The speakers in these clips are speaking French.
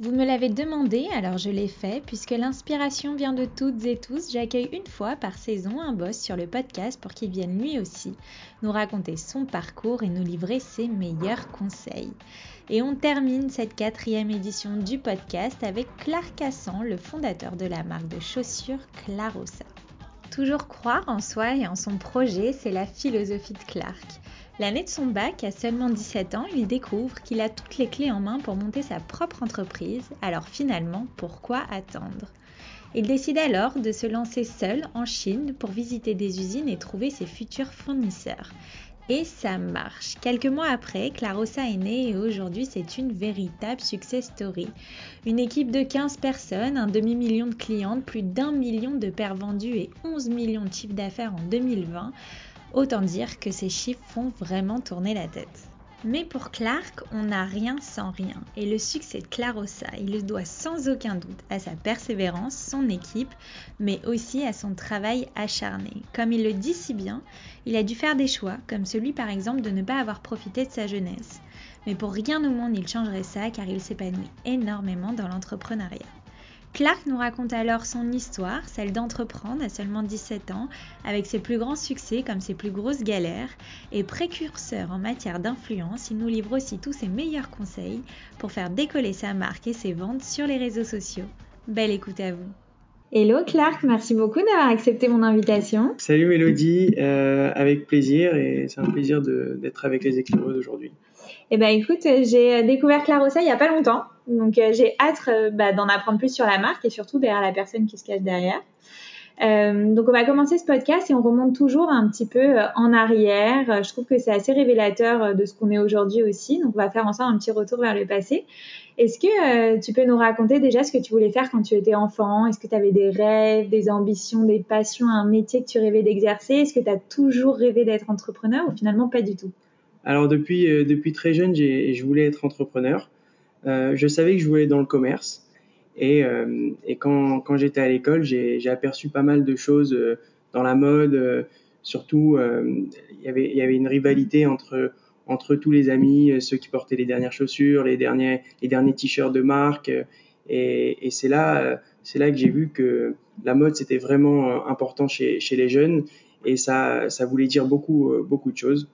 Vous me l'avez demandé, alors je l'ai fait, puisque l'inspiration vient de toutes et tous, j'accueille une fois par saison un boss sur le podcast pour qu'il vienne lui aussi nous raconter son parcours et nous livrer ses meilleurs conseils. Et on termine cette quatrième édition du podcast avec Clark Cassan, le fondateur de la marque de chaussures Clarossa. Toujours croire en soi et en son projet, c'est la philosophie de Clark. L'année de son bac, à seulement 17 ans, il découvre qu'il a toutes les clés en main pour monter sa propre entreprise, alors finalement, pourquoi attendre? Il décide alors de se lancer seul en Chine pour visiter des usines et trouver ses futurs fournisseurs. Et ça marche. Quelques mois après, Clarossa est née et aujourd'hui c'est une véritable success story. Une équipe de 15 personnes, un demi-million de clientes, plus d'un million de paires vendues et 11 millions de chiffres d'affaires en 2020. Autant dire que ces chiffres font vraiment tourner la tête. Mais pour Clark, on n'a rien sans rien. Et le succès de Clarossa, il le doit sans aucun doute à sa persévérance, son équipe, mais aussi à son travail acharné. Comme il le dit si bien, il a dû faire des choix, comme celui par exemple de ne pas avoir profité de sa jeunesse. Mais pour rien au monde il changerait ça car il s'épanouit énormément dans l'entrepreneuriat. Clark nous raconte alors son histoire, celle d'entreprendre à seulement 17 ans, avec ses plus grands succès comme ses plus grosses galères, et précurseur en matière d'influence, il nous livre aussi tous ses meilleurs conseils pour faire décoller sa marque et ses ventes sur les réseaux sociaux. Belle écoute à vous. Hello Clark, merci beaucoup d'avoir accepté mon invitation. Salut Mélodie, euh, avec plaisir et c'est un plaisir d'être avec les écrivains d'aujourd'hui. Eh ben écoute, j'ai découvert Clarossa il y a pas longtemps, donc euh, j'ai hâte euh, bah, d'en apprendre plus sur la marque et surtout derrière la personne qui se cache derrière. Euh, donc on va commencer ce podcast et on remonte toujours un petit peu en arrière. Je trouve que c'est assez révélateur de ce qu'on est aujourd'hui aussi. Donc on va faire ensemble un petit retour vers le passé. Est-ce que tu peux nous raconter déjà ce que tu voulais faire quand tu étais enfant? Est-ce que tu avais des rêves, des ambitions, des passions, un métier que tu rêvais d'exercer? Est-ce que tu as toujours rêvé d'être entrepreneur ou finalement pas du tout? Alors depuis, depuis très jeune, je voulais être entrepreneur. Euh, je savais que je voulais dans le commerce. Et, euh, et quand, quand j'étais à l'école, j'ai aperçu pas mal de choses euh, dans la mode. surtout, y il y avait une rivalité entre, entre tous les amis, ceux qui portaient les dernières chaussures, les derniers, les derniers t-shirts de marque. Et, et c'est là, là que j'ai vu que la mode c'était vraiment important chez, chez les jeunes et ça, ça voulait dire beaucoup, beaucoup de choses.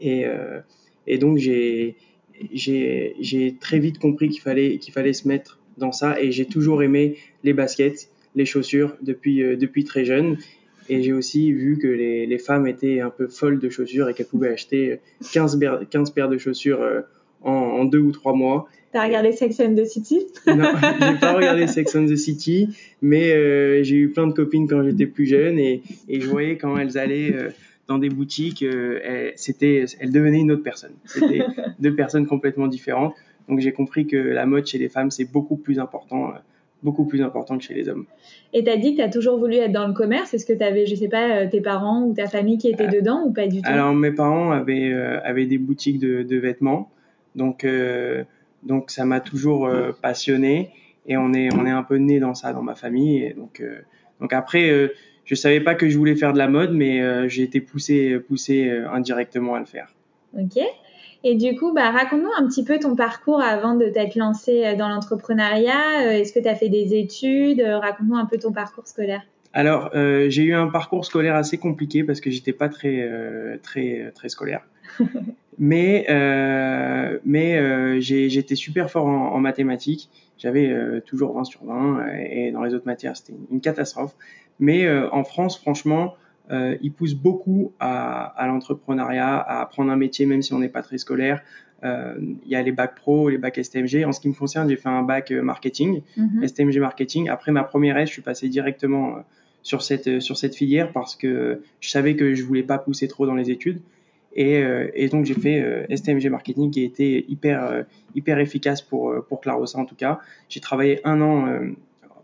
Et, et donc j'ai, j'ai très vite compris qu'il fallait, qu'il fallait se mettre dans ça et j'ai toujours aimé les baskets, les chaussures depuis, euh, depuis très jeune. Et j'ai aussi vu que les, les, femmes étaient un peu folles de chaussures et qu'elles pouvaient acheter 15, 15 paires de chaussures euh, en, en, deux ou trois mois. T'as regardé Sex and the City? Non, j'ai pas regardé Sex and the City, mais euh, j'ai eu plein de copines quand j'étais plus jeune et, et je voyais quand elles allaient dans des boutiques, euh, elle, c'était, elle devenait une autre personne. C'était deux personnes complètement différentes. Donc j'ai compris que la mode chez les femmes, c'est beaucoup plus important, euh, beaucoup plus important que chez les hommes. Et tu as dit que tu as toujours voulu être dans le commerce. Est-ce que tu avais, je sais pas, euh, tes parents ou ta famille qui étaient dedans ou pas du tout? Alors mes parents avaient, avaient des boutiques de, de vêtements. Donc, donc ça m'a toujours passionné et on est, on est un peu né dans ça dans ma famille. Et donc, donc après, je savais pas que je voulais faire de la mode, mais euh, j'ai été poussé, poussé euh, indirectement à le faire. Ok. Et du coup, bah, raconte-nous un petit peu ton parcours avant de t'être lancé euh, dans l'entrepreneuriat. Est-ce que tu as fait des études? Raconte-nous un peu ton parcours scolaire. Alors, euh, j'ai eu un parcours scolaire assez compliqué parce que j'étais pas très, très, très scolaire. mais mais j'étais super fort en, en mathématiques. J'avais toujours 20 sur 20 et dans les autres matières, c'était une catastrophe. Mais euh, en France, franchement, euh, ils poussent beaucoup à, à l'entrepreneuriat, à apprendre un métier même si on n'est pas très scolaire. Euh, il y a les bacs pro, les bacs STMG. En ce qui me concerne, j'ai fait un bac marketing, mhm. STMG marketing. Après ma première S, je suis passé directement sur cette sur cette filière parce que je savais que je voulais pas pousser trop dans les études. Et, et donc j'ai fait STMG marketing qui a été hyper hyper efficace pour pour Clarosa en tout cas. J'ai travaillé un an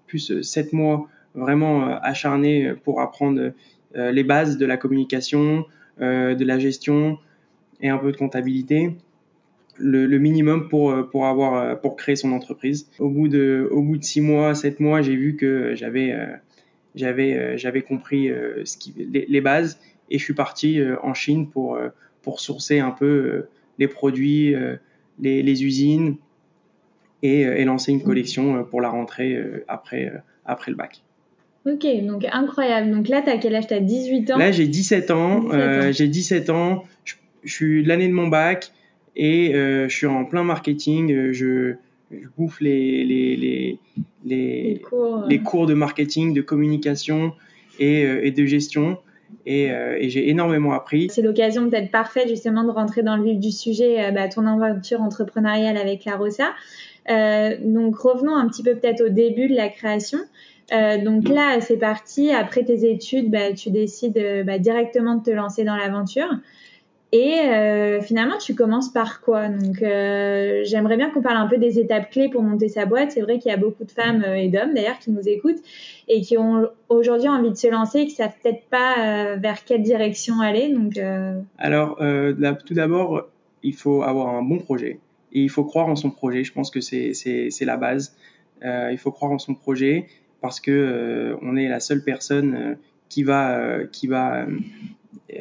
plus sept mois vraiment acharné pour apprendre les bases de la communication, de la gestion et un peu de comptabilité le, minimum pour euh, pour avoir euh, pour créer son entreprise. Au bout de au bout de six mois, sept mois, j'ai vu que j'avais euh, j'avais j'avais compris ce qui, les, bases et je suis parti en Chine pour pour sourcer un peu les produits, les, les usines et, et, lancer une collection pour la rentrée après après le bac. Ok, donc incroyable. Donc là, tu as quel âge? Tu as 18 ans? Là, j'ai 17 ans. 17 ans. j'ai 17 ans. Je, je suis l'année de mon bac et euh, je suis en plein marketing. Euh, je, je bouffe les, les, les, les, cours, les cours de marketing, de communication et, euh, et de gestion. Et, et j'ai énormément appris. C'est l'occasion peut-être parfaite justement de rentrer dans le vif du sujet, bah, ton aventure entrepreneuriale avec la Rosa. Euh, donc revenons un petit peu peut-être au début de la création. Euh, donc là, c'est parti. Après tes études, bah, tu décides bah, directement de te lancer dans l'aventure. Et euh, finalement, tu commences par quoi? Donc, euh, j'aimerais bien qu'on parle un peu des étapes clés pour monter sa boîte. C'est vrai qu'il y a beaucoup de femmes euh, et d'hommes d'ailleurs qui nous écoutent et qui ont aujourd'hui envie de se lancer et qui savent peut-être pas vers quelle direction aller. Donc, alors, tout d'abord, il faut avoir un bon projet et il faut croire en son projet. Je pense que c'est la base. il faut croire en son projet parce que on est la seule personne qui va qui va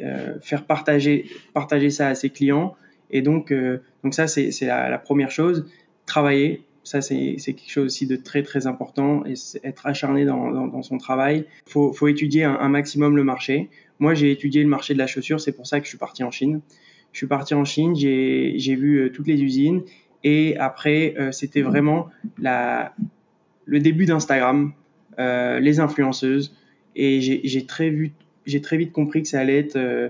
euh, faire partager, partager ça à ses clients. Et donc, euh, donc ça, c'est la, la, première chose. Travailler, ça c'est quelque chose aussi de très très important et être acharné dans, dans, son travail. Faut, faut étudier un, maximum le marché. Moi, j'ai étudié le marché de la chaussure, c'est pour ça que je suis parti en Chine. Je suis parti en Chine, j'ai vu euh, toutes les usines et après, c'était vraiment la, le début d'Instagram, euh, les influenceuses et j'ai très vite compris que ça allait être euh,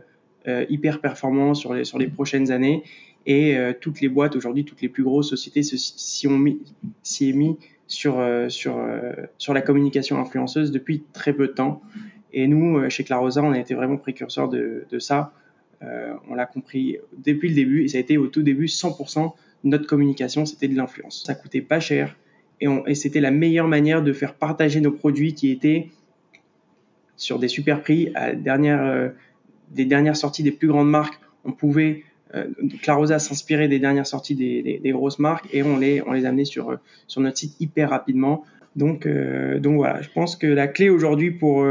euh, hyper performant sur les, prochaines années. Et euh, toutes les boîtes aujourd'hui, toutes les plus grosses sociétés s'y ont mis, sur la communication influenceuse depuis très peu de temps. Et nous, chez Clarosa, on a été vraiment précurseurs de, ça. Euh, on l'a compris depuis le début et ça a été au tout début 100% notre communication, c'était de l'influence. Ça coûtait pas cher et, c'était la meilleure manière de faire partager nos produits qui étaient sur des super prix à dernière, euh, des dernières sorties des plus grandes marques. On pouvait euh, Clarosa s'inspirer des dernières sorties des, grosses marques et on les on les amenait sur euh, sur notre site hyper rapidement. Donc donc voilà, je pense que la clé aujourd'hui pour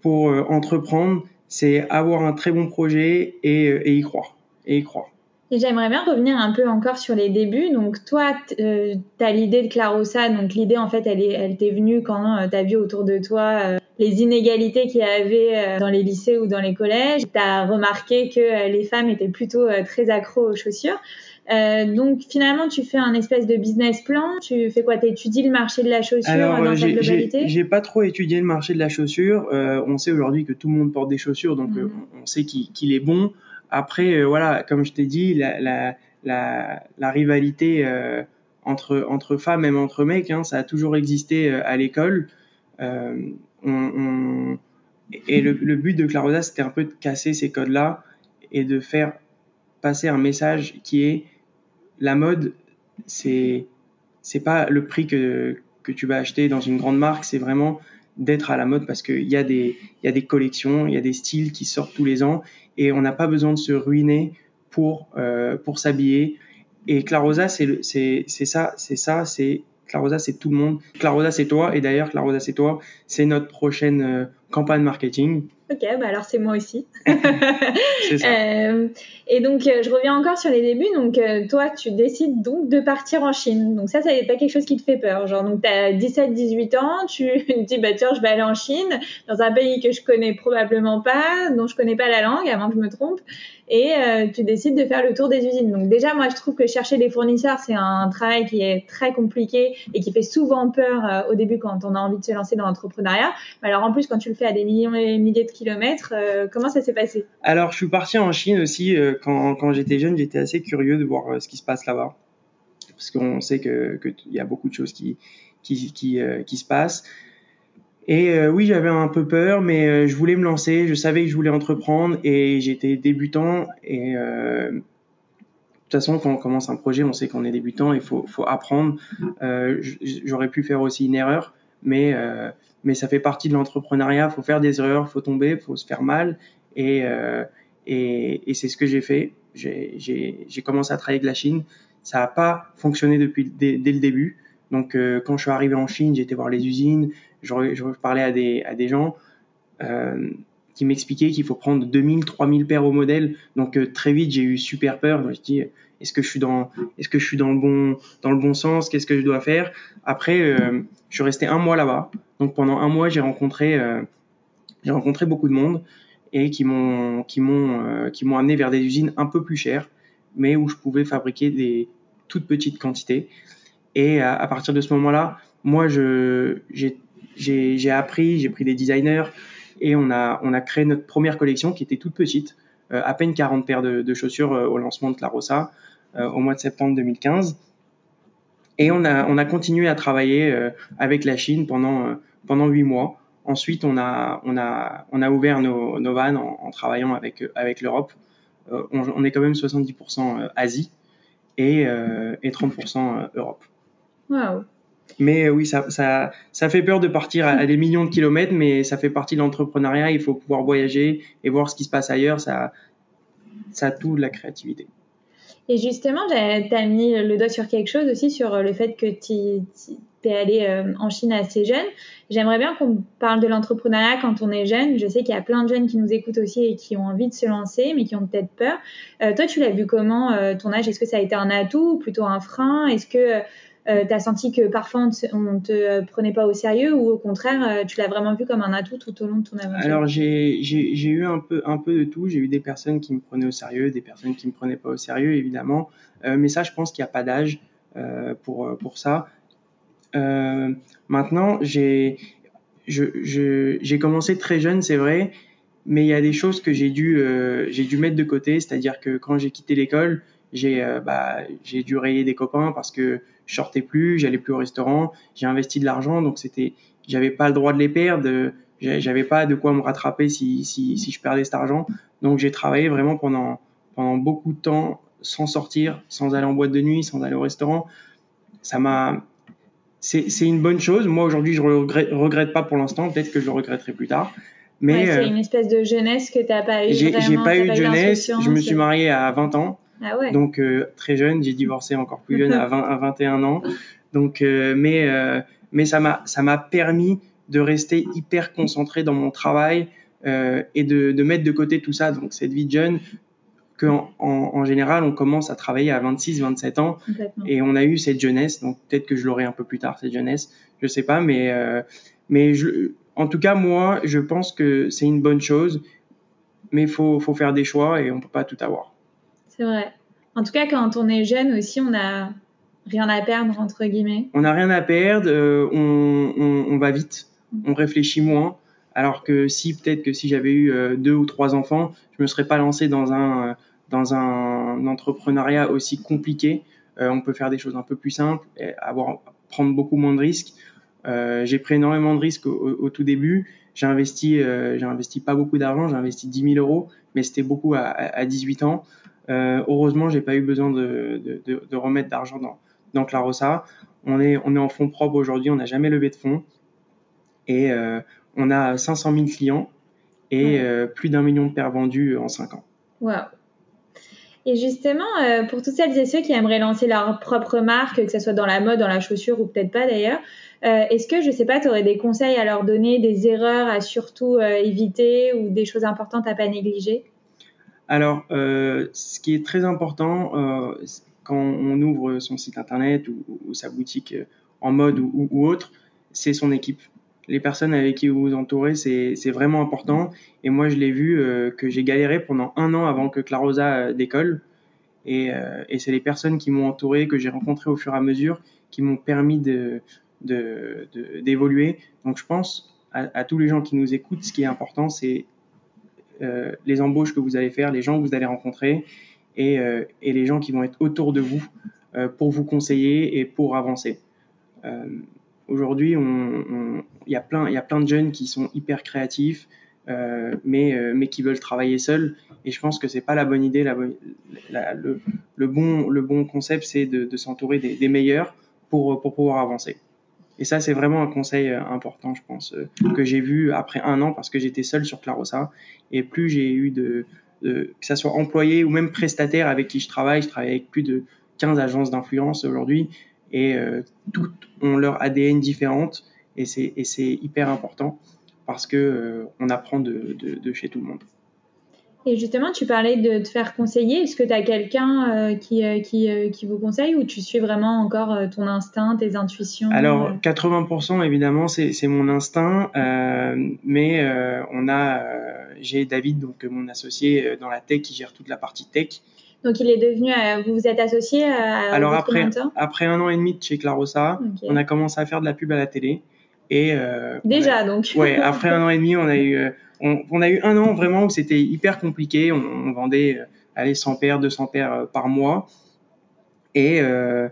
pour entreprendre, c'est avoir un très bon projet et, et y croire et y croire. Et j'aimerais bien revenir un peu encore sur les débuts. Donc toi, euh, tu as l'idée de Clarosa. Donc l'idée, en fait, elle, est, elle t'est venue quand euh, tu as vu autour de toi les inégalités qu'il y avait euh, dans les lycées ou dans les collèges. Tu as remarqué que euh, les femmes étaient plutôt euh, très accros aux chaussures. Euh, donc finalement, tu fais un espèce de business plan. Tu fais quoi? Tu étudies le marché de la chaussure dans sa globalité? J'ai pas trop étudié le marché de la chaussure. Euh, on sait aujourd'hui que tout le monde porte des chaussures, donc mhm. on sait qu'il est bon. Après, voilà, comme je t'ai dit, la, rivalité entre entre femmes, même entre mecs, hein, ça a toujours existé à l'école. Euh, et le, but de Clarosa, c'était un peu de casser ces codes-là et de faire passer un message qui est la mode, c'est c'est pas le prix que tu vas acheter dans une grande marque, c'est vraiment d'être à la mode parce qu'il y a des y a des collections, il y a des styles qui sortent tous les ans et on n'a pas besoin de se ruiner pour euh, pour s'habiller. Et Clarosa, c'est ça, c'est ça, c'est Clarosa, c'est tout le monde. Clarosa, c'est toi. Et d'ailleurs, Clarosa, c'est toi. C'est notre prochaine euh, campagne marketing. Ok, bah alors c'est moi aussi. c'est ça. Euh, et donc, euh, je reviens encore sur les débuts. Donc, euh, toi, tu décides donc de partir en Chine. Donc, ça, ça n'est pas quelque chose qui te fait peur. Genre, donc, tu as 17-18 ans, tu te dis, bah tiens, je vais aller en Chine, dans un pays que je connais probablement pas, dont je connais pas la langue, avant que je me trompe. Et euh, tu décides de faire le tour des usines. Donc, déjà, moi, je trouve que chercher des fournisseurs, c'est un travail qui est très compliqué et qui fait souvent peur au début quand on a envie de se lancer dans l'entrepreneuriat. Alors, en plus, quand tu le à des millions et milliers de kilomètres. Euh, comment ça s'est passé? Alors, je suis parti en Chine aussi. Euh, quand, j'étais jeune, j'étais assez curieux de voir euh, ce qui se passe là-bas. Parce qu'on sait qu'il y a beaucoup de choses qui, se passent. Et oui, j'avais un peu peur, mais je voulais me lancer. Je savais que je voulais entreprendre et j'étais débutant. Et de toute façon, quand on commence un projet, on sait qu'on est débutant. Il faut, faut apprendre. J'aurais pu faire aussi une erreur, mais mais ça fait partie de l'entrepreneuriat. Faut faire des erreurs, faut tomber, faut se faire mal. Et et, c'est ce que j'ai fait. J'ai commencé à travailler avec la Chine. Ça n'a pas fonctionné depuis dès, le début. Donc quand je suis arrivé en Chine, j'étais voir les usines je, parlais à des, gens euh, qui m'expliquaient qu'il faut prendre 2000, 3000 paires au modèle. Donc euh, très vite, j'ai eu super peur. Je me suis dit, est-ce que je suis dans, est-ce que je suis dans le bon, dans le bon sens? Qu'est-ce que je dois faire? Après, euh, je suis resté un mois là-bas. Donc pendant un mois, j'ai rencontré, j'ai rencontré beaucoup de monde et qui m'ont, qui m'ont, qui m'ont amené vers des usines un peu plus chères, mais où je pouvais fabriquer des toutes petites quantités. Et à, à partir de ce moment-là, moi, je, j'ai j'ai appris, j'ai pris des designers et on a, on a créé notre première collection qui était toute petite, euh, à peine 40 paires de, chaussures euh, au lancement de Clarossa euh, au mois de septembre 2015. Et on a, on a continué à travailler avec la Chine pendant, pendant 8 mois. Ensuite, on a, on a, on a ouvert nos, nos vannes en, travaillant avec, avec l'Europe. On, on, est quand même 70% Asie et, et 30% Europe. Waouh mais euh, oui, ça, ça, ça fait peur de partir à, des millions de kilomètres, mais ça fait partie de l'entrepreneuriat. Il faut pouvoir voyager et voir ce qui se passe ailleurs. Ça, ça a tout la créativité. Et justement, tu as mis le doigt sur quelque chose aussi, sur le fait que tu es allé euh, en Chine assez jeune. J'aimerais bien qu'on parle de l'entrepreneuriat quand on est jeune. Je sais qu'il y a plein de jeunes qui nous écoutent aussi et qui ont envie de se lancer, mais qui ont peut-être peur. Euh, toi, tu l'as vu comment, ton âge? Est-ce que ça a été un atout ou plutôt un frein? Est-ce que euh, tu senti que parfois on ne te, prenait pas au sérieux ou au contraire, euh, tu l'as vraiment vu comme un atout tout au long de ton aventure? Alors j'ai eu un peu, un peu de tout. J'ai eu des personnes qui me prenaient au sérieux, des personnes qui me prenaient pas au sérieux, évidemment. Euh, mais ça, je pense qu'il n'y a pas d'âge euh, pour, pour ça. Maintenant, j'ai j'ai commencé très jeune, c'est vrai, mais il y a des choses que j'ai dû, j'ai dû mettre de côté. C'est-à-dire que quand j'ai quitté l'école, j'ai bah, dû rayer des copains parce que je sortais plus, j'allais plus au restaurant, j'ai investi de l'argent, donc c'était, j'avais pas le droit de les perdre, j'avais pas de quoi me rattraper si, si, si je perdais cet argent. Donc j'ai travaillé vraiment pendant, pendant beaucoup de temps sans sortir, sans aller en boîte de nuit, sans aller au restaurant. Ça m'a, c'est, une bonne chose. Moi aujourd'hui, je regrette, regrette pas pour l'instant. Peut-être que je le regretterai plus tard. Mais c'est euh, une espèce de jeunesse que t'as pas eu. J'ai, j'ai pas eu de jeunesse. Je me suis marié à 20 ans. Ah ouais. Donc euh, très jeune, j'ai divorcé encore plus jeune à, 20, à 21 ans. Donc euh, mais euh, mais ça m'a ça m'a permis de rester hyper concentré dans mon travail et de, de mettre de côté tout ça. Donc cette vie de jeune qu'en en, en, général on commence à travailler à 26 27 ans et on a eu cette jeunesse donc peut-être que je l'aurai un peu plus tard cette jeunesse je sais pas mais mais je, en tout cas moi je pense que c'est une bonne chose mais faut faut faire des choix et on peut pas tout avoir c'est vrai. En tout cas, quand on est jeune aussi, on n'a rien à perdre, entre guillemets. On n'a rien à perdre, euh, on, on, on, va vite, on réfléchit moins. Alors que si, peut-être que si j'avais eu euh, deux ou trois enfants, je me serais pas lancé dans un, euh, dans un entrepreneuriat aussi compliqué. On peut faire des choses un peu plus simples, et avoir, prendre beaucoup moins de risques. j'ai pris énormément de risques au, au tout début. J'ai investi, j'ai investi pas beaucoup d'argent, j'ai investi 10 000 euros, mais c'était beaucoup à, à 18 ans. Euh, heureusement, j'ai pas eu besoin de, de, de, de remettre d'argent dans, dans Clarossa. On est, on est en fonds propres aujourd'hui, on n'a jamais levé de fonds. Et euh, on a 500 000 clients et euh, plus d'un million de paires vendues en 5 ans. Waouh et justement, euh, pour toutes celles et ceux qui aimeraient lancer leur propre marque, que ce soit dans la mode, dans la chaussure ou peut-être pas d'ailleurs, est-ce que, je sais pas, tu aurais des conseils à leur donner, des erreurs à surtout éviter ou des choses importantes à pas négliger? Alors, euh, ce qui est très important euh, quand on ouvre son site internet ou, sa boutique euh, en mode ou, autre, c'est son équipe. Les personnes avec qui vous vous entourez, c'est vraiment important. Et moi, je l'ai vu que j'ai galéré pendant un an avant que Clarosa décolle. Et, c'est les personnes qui m'ont entouré, que j'ai rencontrées au fur et à mesure, qui m'ont permis d'évoluer. Donc, je pense à, tous les gens qui nous écoutent, ce qui est important, c'est les embauches que vous allez faire, les gens que vous allez rencontrer et, euh, les gens qui vont être autour de vous euh, pour vous conseiller et pour avancer. aujourd'hui, il y a plein, de jeunes qui sont hyper créatifs, euh, mais, euh, qui veulent travailler seuls. Et je pense que c'est pas la bonne idée. Le, bon, concept, c'est de, s'entourer des, meilleurs pour pouvoir avancer. Et ça, c'est vraiment un conseil euh, important, je pense, que j'ai vu après un an parce que j'étais seul sur Clarosa. Et plus j'ai eu de, que ça soit employé ou même prestataire avec qui je travaille, je travaille avec plus de 15 agences d'influence aujourd'hui et euh, toutes ont leur ADN différente et c'est hyper important parce que euh, on apprend de, de, de, chez tout le monde. Et justement, tu parlais de te faire conseiller. Est-ce que tu as quelqu'un euh, qui, euh, qui, euh, qui, vous conseille ou tu suis vraiment encore ton instinct, tes intuitions Alors, 80% évidemment, c'est mon instinct, mais on a, j'ai David, donc mon associé dans la tech, qui gère toute la partie tech. Donc il est devenu, vous vous êtes associé à Alors après, après un an et demi de chez Clarosa, okay. on a commencé à faire de la pub à la télé. Et euh, déjà a, donc. Ouais, après un an et demi, on a eu, on, on a eu un an vraiment où c'était hyper compliqué. On, on vendait, allez, 100 paires, 200 paires par mois. Et euh,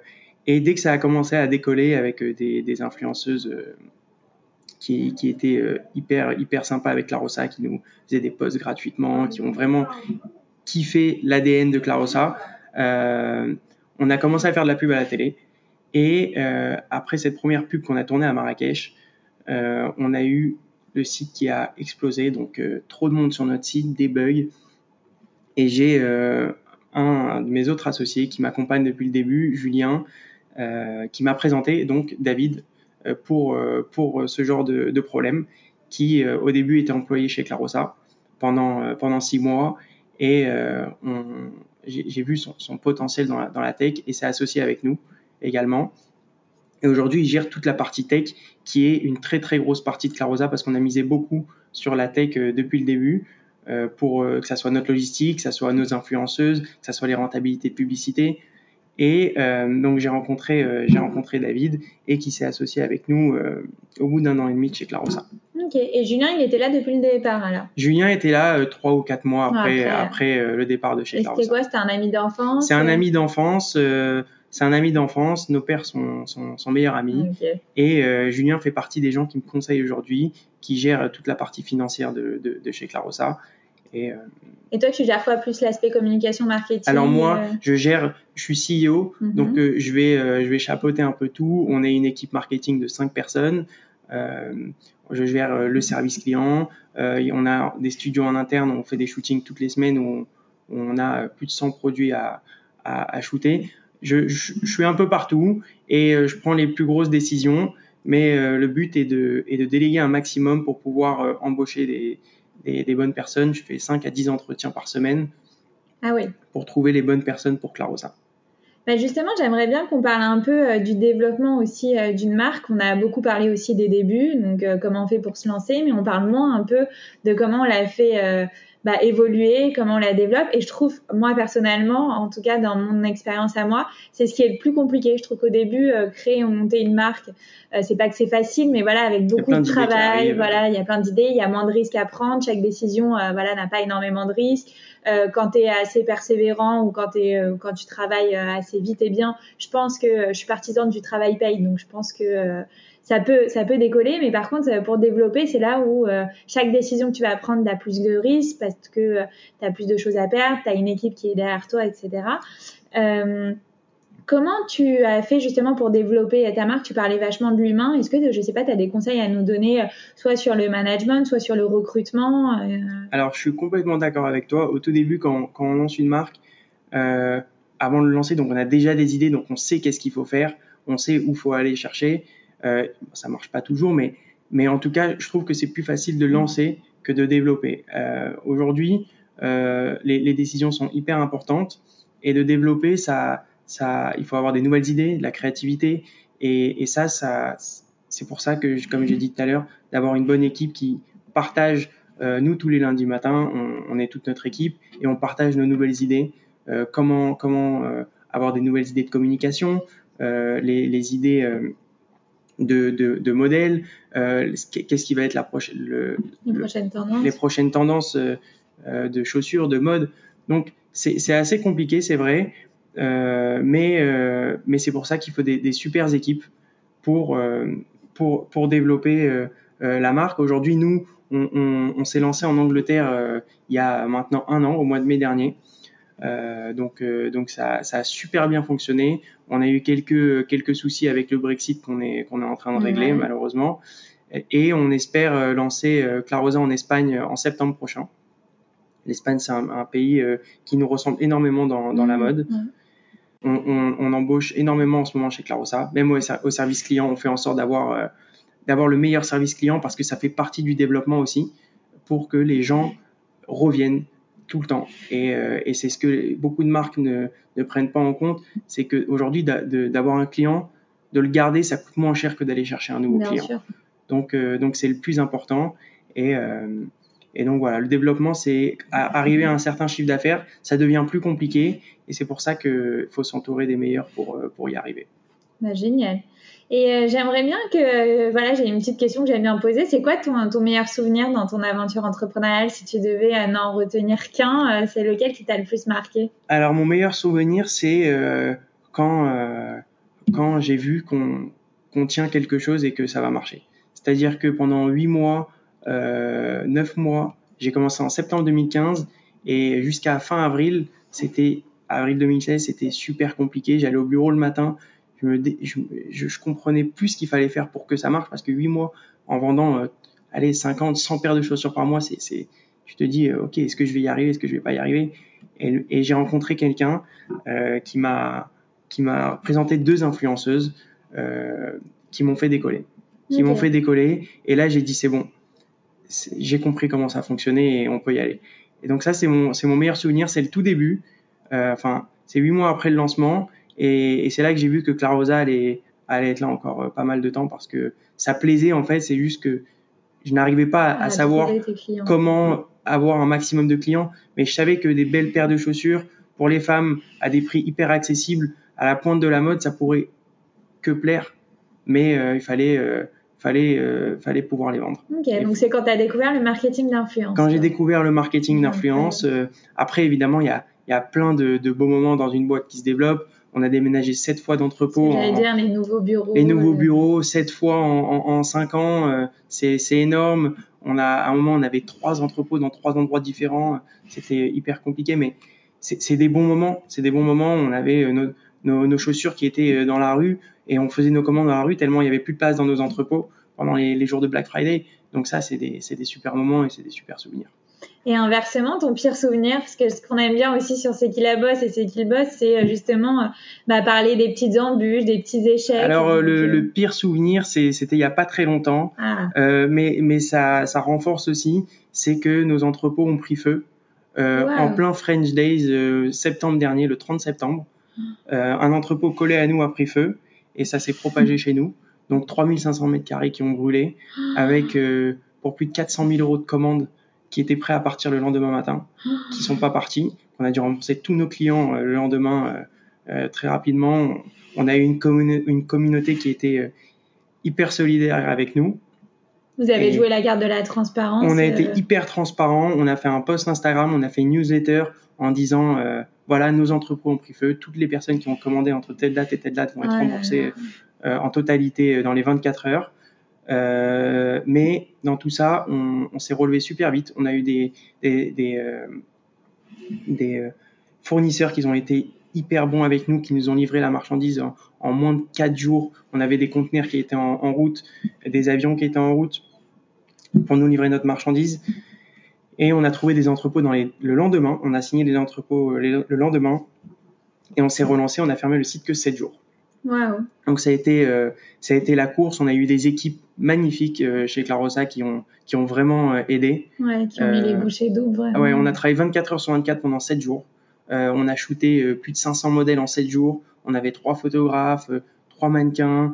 et dès que ça a commencé à décoller avec des, des influenceuses euh, qui, qui étaient hyper hyper sympas avec Clarosa, qui nous faisaient des posts gratuitement, qui ont vraiment kiffé l'ADN de Clarosa, euh, on a commencé à faire de la pub à la télé. Et euh, après cette première pub qu'on a tournée à Marrakech, euh, on a eu le site qui a explosé, donc euh, trop de monde sur notre site, des bugs. Et j'ai euh, un de mes autres associés qui m'accompagne depuis le début, Julien, euh, qui m'a présenté donc David euh, pour pour ce genre de, problème, qui au début était employé chez Clarosa pendant pendant six mois et j'ai vu son, son, potentiel dans la, dans la tech et s'est associé avec nous également. Et aujourd'hui, il gère toute la partie tech, qui est une très très grosse partie de Clarosa parce qu'on a misé beaucoup sur la tech euh, depuis le début, euh, pour euh, que ça soit notre logistique, que ça soit nos influenceuses, que ça soit les rentabilités de publicité. Et donc j'ai rencontré j'ai rencontré David et qui s'est associé avec nous au bout d'un an et demi de chez Clarosa. Ok. Et Julien, il était là depuis le départ alors? Julien était là trois ou quatre mois après après, après le départ de chez et Clarosa. C'était quoi? C'était un ami d'enfance C'est un ami d'enfance c'est un ami d'enfance, nos pères sont, sont, sont meilleurs amis. Okay. Et euh, Julien fait partie des gens qui me conseillent aujourd'hui, qui gèrent toute la partie financière de, de, de chez Clarosa. Et, euh, et, toi, tu gères quoi plus l'aspect communication, marketing Alors moi, euh... je gère, je suis CEO, mm -hmm. donc euh, je vais je vais chapeauter un peu tout. On est une équipe marketing de cinq personnes. Euh, je gère le service client. on a des studios en interne, on fait des shootings toutes les semaines où on, où on a plus de 100 produits à, à, à shooter je, je, je, suis un peu partout et euh, je prends les plus grosses décisions, mais euh, le but est de, est de déléguer un maximum pour pouvoir euh, embaucher des, des, des, bonnes personnes. Je fais 5 à 10 entretiens par semaine ah oui. pour trouver les bonnes personnes pour Clarosa. Bah justement, j'aimerais bien qu'on parle un peu euh, du développement aussi euh, d'une marque. On a beaucoup parlé aussi des débuts, donc euh, comment on fait pour se lancer, mais on parle moins un peu de comment on l'a fait bah, évoluer, comment on la développe. Et je trouve, moi personnellement, en tout cas dans mon expérience à moi, c'est ce qui est le plus compliqué. Je trouve qu'au début, euh, créer ou monter une marque, euh, c'est pas que c'est facile, mais voilà, avec beaucoup de travail, voilà, il y a plein d'idées, il y a moins de risques à prendre. Chaque décision, euh, voilà, n'a pas énormément de risques. Euh, quand tu es assez persévérant ou quand, es, euh, quand tu travailles assez vite et bien, je pense que je suis partisane du travail paye. Donc je pense que ça peut, ça peut décoller, mais par contre, pour développer, c'est là où euh, chaque décision que tu vas prendre, tu as plus de risques parce que euh, tu as plus de choses à perdre, tu as une équipe qui est derrière toi, etc. Euh, comment tu as fait justement pour développer ta marque? Tu parlais vachement de l'humain. Est-ce que, je sais pas, tu as des conseils à nous donner, soit sur le management, soit sur le recrutement euh... Alors, je suis complètement d'accord avec toi. Au tout début, quand, on lance une marque, euh, avant de le lancer, donc on a déjà des idées, donc on sait qu'est-ce qu'il faut faire, on sait où faut aller chercher. Euh, ça marche pas toujours, mais, mais en tout cas, je trouve que c'est plus facile de lancer que de développer. Euh, Aujourd'hui, euh, les, les, décisions sont hyper importantes et de développer, ça, ça, il faut avoir des nouvelles idées, de la créativité et, et ça, ça, c'est pour ça que, comme j'ai dit tout à l'heure, d'avoir une bonne équipe qui partage. Euh, nous, tous les lundis matins, on, est toute notre équipe et on partage nos nouvelles idées. Comment comment avoir des nouvelles idées de communication, les, les idées de, de, de modèles, euh, qu'est-ce qui va être la prochaine, le, les, prochaines tendances. les prochaines tendances euh, de chaussures, de mode. Donc c'est assez compliqué, c'est vrai, euh, mais, euh, mais c'est pour ça qu'il faut des, des super équipes pour, euh, pour, pour développer la marque. Aujourd'hui, nous, on, on, on s'est lancé en Angleterre il y a maintenant un an, au mois de mai dernier. Euh, donc, euh, donc ça, ça, a super bien fonctionné. On a eu quelques quelques soucis avec le Brexit qu'on est qu'on est en train de régler malheureusement, et on espère euh, lancer Clarosa en Espagne en septembre prochain. L'Espagne c'est un, un, pays qui nous ressemble énormément dans, dans la mmh, mode. On, on, on, embauche énormément en ce moment chez Clarosa, même au, au service client, on fait en sorte d'avoir d'avoir le meilleur service client parce que ça fait partie du développement aussi pour que les gens reviennent tout le temps. Et, euh, et c'est ce que beaucoup de marques ne, ne prennent pas en compte, c'est qu'aujourd'hui, d'avoir un client, de le garder, ça coûte moins cher que d'aller chercher un nouveau Bien client. Sûr. Donc, euh, donc c'est le plus important. Et, euh, et donc voilà, le développement, c'est arriver à un certain chiffre d'affaires, ça devient plus compliqué. Et c'est pour ça qu'il faut s'entourer des meilleurs pour, pour y arriver. Bah, génial. Et euh, j'aimerais bien que, euh, voilà, j'ai une petite question que j'aime bien poser. C'est quoi ton, ton meilleur souvenir dans ton aventure entrepreneuriale? Si tu devais euh, n'en retenir qu'un, euh, c'est lequel qui t'a le plus marqué? Alors, mon meilleur souvenir, c'est euh, quand, euh, quand j'ai vu qu'on qu'on tient quelque chose et que ça va marcher. C'est-à-dire que pendant huit mois, neuf mois, j'ai commencé en septembre 2015 et jusqu'à fin avril, c'était avril 2016, c'était super compliqué. J'allais au bureau le matin, je, me je, je, comprenais plus ce qu'il fallait faire pour que ça marche parce que huit mois en vendant euh, allez 50 100 paires de chaussures par mois c'est c'est tu te dis euh, ok est-ce que je vais y arriver est-ce que je vais pas y arriver? Et, et j'ai rencontré quelqu'un euh, qui m'a qui m'a présenté deux influenceuses euh, qui m'ont fait décoller. Qui okay. m'ont fait décoller et là j'ai dit c'est bon. J'ai compris comment ça fonctionnait et on peut y aller. Et donc ça c'est mon c'est mon meilleur souvenir c'est le tout début enfin c'est huit mois après le lancement et, et c'est là que j'ai vu que Clarosa allait, allait être là encore euh, pas mal de temps parce que ça plaisait en fait. C'est juste que je n'arrivais pas à, à savoir comment avoir un maximum de clients, mais je savais que des belles paires de chaussures pour les femmes à des prix hyper accessibles, à la pointe de la mode, ça pourrait que plaire, mais euh, il fallait euh, fallait euh, fallait pouvoir les vendre. Ok, Et donc c'est quand tu as découvert le marketing d'influence. Quand j'ai découvert le marketing d'influence, après évidemment il y a il y a plein de, de beaux moments dans une boîte qui se développe. On a déménagé sept fois d'entrepôt. J'allais dire les nouveaux bureaux. Les nouveaux bureaux, sept fois en, en, en cinq ans, euh, c'est énorme. On a, à un moment, on avait trois entrepôts dans trois endroits différents. C'était hyper compliqué, mais c'est des bons moments. C'est des bons moments. On avait nos, nos, nos, chaussures qui étaient dans la rue et on faisait nos commandes dans la rue tellement il y avait plus de place dans nos entrepôts pendant les, les jours de Black Friday. Donc ça, c'est des, des super moments et c'est des super souvenirs. Et inversement, ton pire souvenir, parce que ce qu'on aime bien aussi sur C'est qui la bosse et C'est qui le bosse, c'est justement bah, parler des petites embûches, des petits échecs. Alors le, le, pire souvenir, c'était il y a pas très longtemps, ah. euh, mais, mais ça, ça renforce aussi, c'est que nos entrepôts ont pris feu euh, wow. en plein French Days euh, septembre dernier, le 30 septembre. Euh, un entrepôt collé à nous a pris feu et ça s'est propagé chez nous. Donc 3500 mètres carrés qui ont brûlé, avec euh, pour plus de 400 000 euros de commandes qui étaient prêts à partir le lendemain matin, qui sont pas partis. On a dû rembourser tous nos clients euh, le lendemain euh, euh, très rapidement. On a eu une, commune, une communauté qui était hyper solidaire avec nous. Vous avez Et joué la garde de la transparence. On a été hyper transparent. On a fait un post Instagram, on a fait une newsletter en disant voilà nos entrepôts ont pris feu. Toutes les personnes qui ont commandé entre telle date et telle date vont être remboursées en totalité dans les 24 heures. Euh, mais dans tout ça, on, on s'est relevé super vite. On a eu des, des, des, euh, des euh, fournisseurs qui ont été hyper bons avec nous, qui nous ont livré la marchandise en, en moins de 4 jours. On avait des conteneurs qui étaient en, en, route, des avions qui étaient en route pour nous livrer notre marchandise. Et on a trouvé des entrepôts dans les, le lendemain. On a signé des entrepôts les, le lendemain. Et on s'est relancé. On a fermé le site que 7 jours. Wow. Donc ça a été ça a été la course. On a eu des équipes magnifiques euh, chez Clarosa qui ont qui ont vraiment euh, aidé. Ouais, qui ont mis les bouchées doubles. Vraiment. Ouais, on a travaillé 24 heures sur 24 pendant 7 jours. on a shooté plus de 500 modèles en 7 jours. On avait trois photographes, trois mannequins.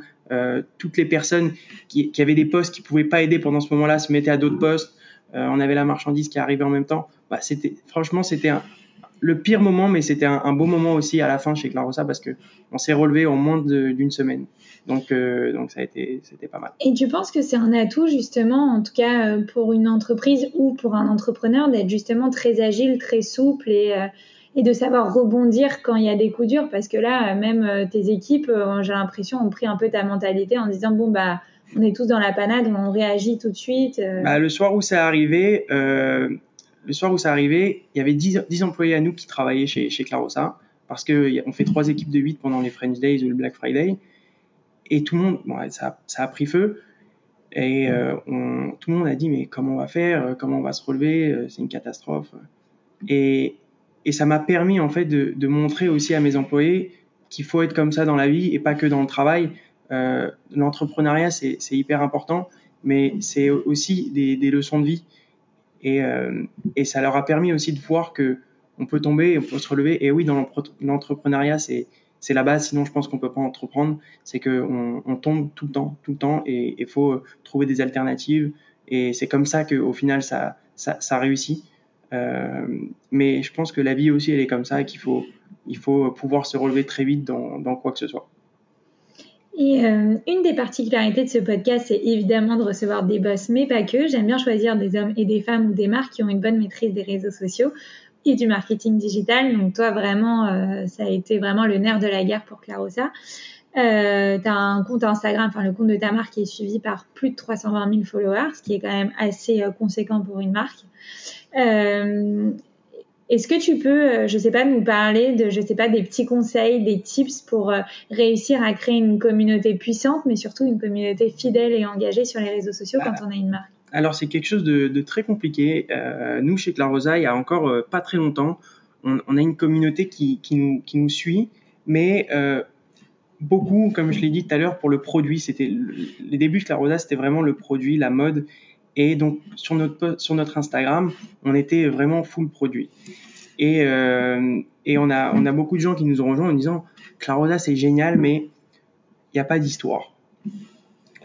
toutes les personnes qui, qui avaient des postes qui pouvaient pas aider pendant ce moment-là se mettaient à d'autres postes. on avait la marchandise qui arrivait en même temps. Bah, c'était franchement c'était un, le pire moment, mais c'était un, un, beau moment aussi à la fin chez Clarosa parce que on s'est relevé en moins d'une semaine. Donc, euh, donc ça a été, c'était pas mal. Et tu penses que c'est un atout justement, en tout cas euh, pour une entreprise ou pour un entrepreneur, d'être justement très agile, très souple et, euh, et de savoir rebondir quand il y a des coups durs? Parce que là même euh, tes équipes euh, j'ai l'impression ont pris un peu ta mentalité en disant bon bah on est tous dans la panade on réagit tout de suite euh. bah, le soir où c'est arrivé le soir où c'est arrivé il y avait 10, 10, employés à nous qui travaillaient chez, chez Clarosa parce que on fait trois équipes de 8 pendant les French Days ou le Black Friday et tout le monde bon, ça, ça a pris feu et on, tout le monde a dit mais comment on va faire comment on va se relever c'est une catastrophe et, et ça m'a permis en fait de, de, montrer aussi à mes employés qu'il faut être comme ça dans la vie et pas que dans le travail. Euh, L'entrepreneuriat c'est hyper important, mais c'est aussi des, des, leçons de vie et, euh, et, ça leur a permis aussi de voir que on peut tomber, on peut se relever. Et oui, dans l'entrepreneuriat c'est c'est la base. Sinon, je pense qu'on peut pas entreprendre. C'est que on, tombe tout le temps, tout le temps, et il faut trouver des alternatives. Et c'est comme ça qu'au final ça, réussit. Euh, mais je pense que la vie aussi, elle est comme ça qu'il faut, pouvoir se relever très vite dans, dans quoi que ce soit. Et euh, une des particularités de ce podcast, c'est évidemment de recevoir des boss, mais pas que. J'aime bien choisir des hommes et des femmes ou des marques qui ont une bonne maîtrise des réseaux sociaux et du marketing digital. Donc toi, vraiment, euh, ça a été vraiment le nerf de la guerre pour Clarosa. Euh, tu as un compte Instagram, enfin le compte de ta marque qui est suivi par plus de 320 000 followers, ce qui est quand même assez euh, conséquent pour une marque. Euh, Est-ce que tu peux, je sais pas, nous parler de, je sais pas, des petits conseils, des tips pour réussir à créer une communauté puissante, mais surtout une communauté fidèle et engagée sur les réseaux sociaux quand on a une marque? Alors c'est quelque chose de, très compliqué. Euh, nous chez Clarosa, il y a encore euh, pas très longtemps, on, a une communauté qui, nous, suit, mais beaucoup, comme je l'ai dit tout à l'heure, pour le produit. C'était les débuts de Clarosa, c'était vraiment le produit, la mode. Et donc sur notre Instagram, on était vraiment full produit. Et, euh, et on a on a beaucoup de gens qui nous ont rejoints en disant Clarosa c'est génial, mais il n'y a pas d'histoire.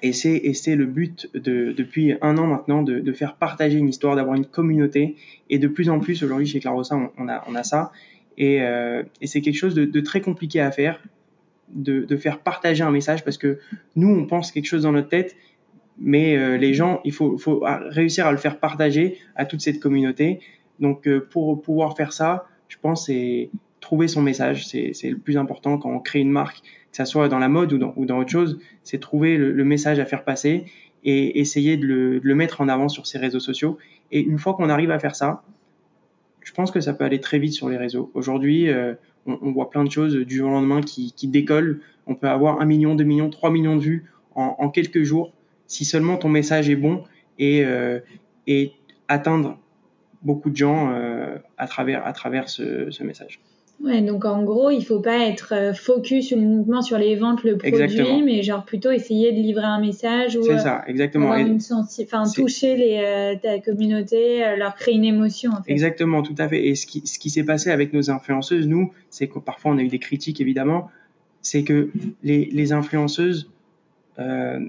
Et c'est le but de depuis un an maintenant de, faire partager une histoire, d'avoir une communauté. Et de plus en plus aujourd'hui chez Clarosa, on, a ça. Et, euh, et c'est quelque chose de, très compliqué à faire, de, faire partager un message parce que nous on pense quelque chose dans notre tête mais euh, les gens, il faut, faut, réussir à le faire partager à toute cette communauté. Donc euh, pour pouvoir faire ça, je pense c'est trouver son message, c'est le plus important quand on crée une marque, que ça soit dans la mode ou dans, autre chose, c'est trouver le, message à faire passer et essayer de le, mettre en avant sur ses réseaux sociaux. Et une fois qu'on arrive à faire ça, je pense que ça peut aller très vite sur les réseaux. Aujourd'hui, euh, on, voit plein de choses du jour au lendemain qui, décollent. On peut avoir un million, deux millions, trois millions de vues en, quelques jours si seulement ton message est bon et, euh, atteindre beaucoup de gens euh, à travers, à travers ce, message. Ouais, donc en gros, il faut pas être euh, focus uniquement sur les ventes, le produit, exactement. mais genre plutôt essayer de livrer un message ou c'est ça, exactement. Avoir une enfin, toucher les, euh, ta communauté, euh, leur créer une émotion. En fait. Exactement, tout à fait. Et ce qui, ce qui s'est passé avec nos influenceuses, nous, c'est que parfois on a eu des critiques évidemment, c'est que les, les influenceuses euh,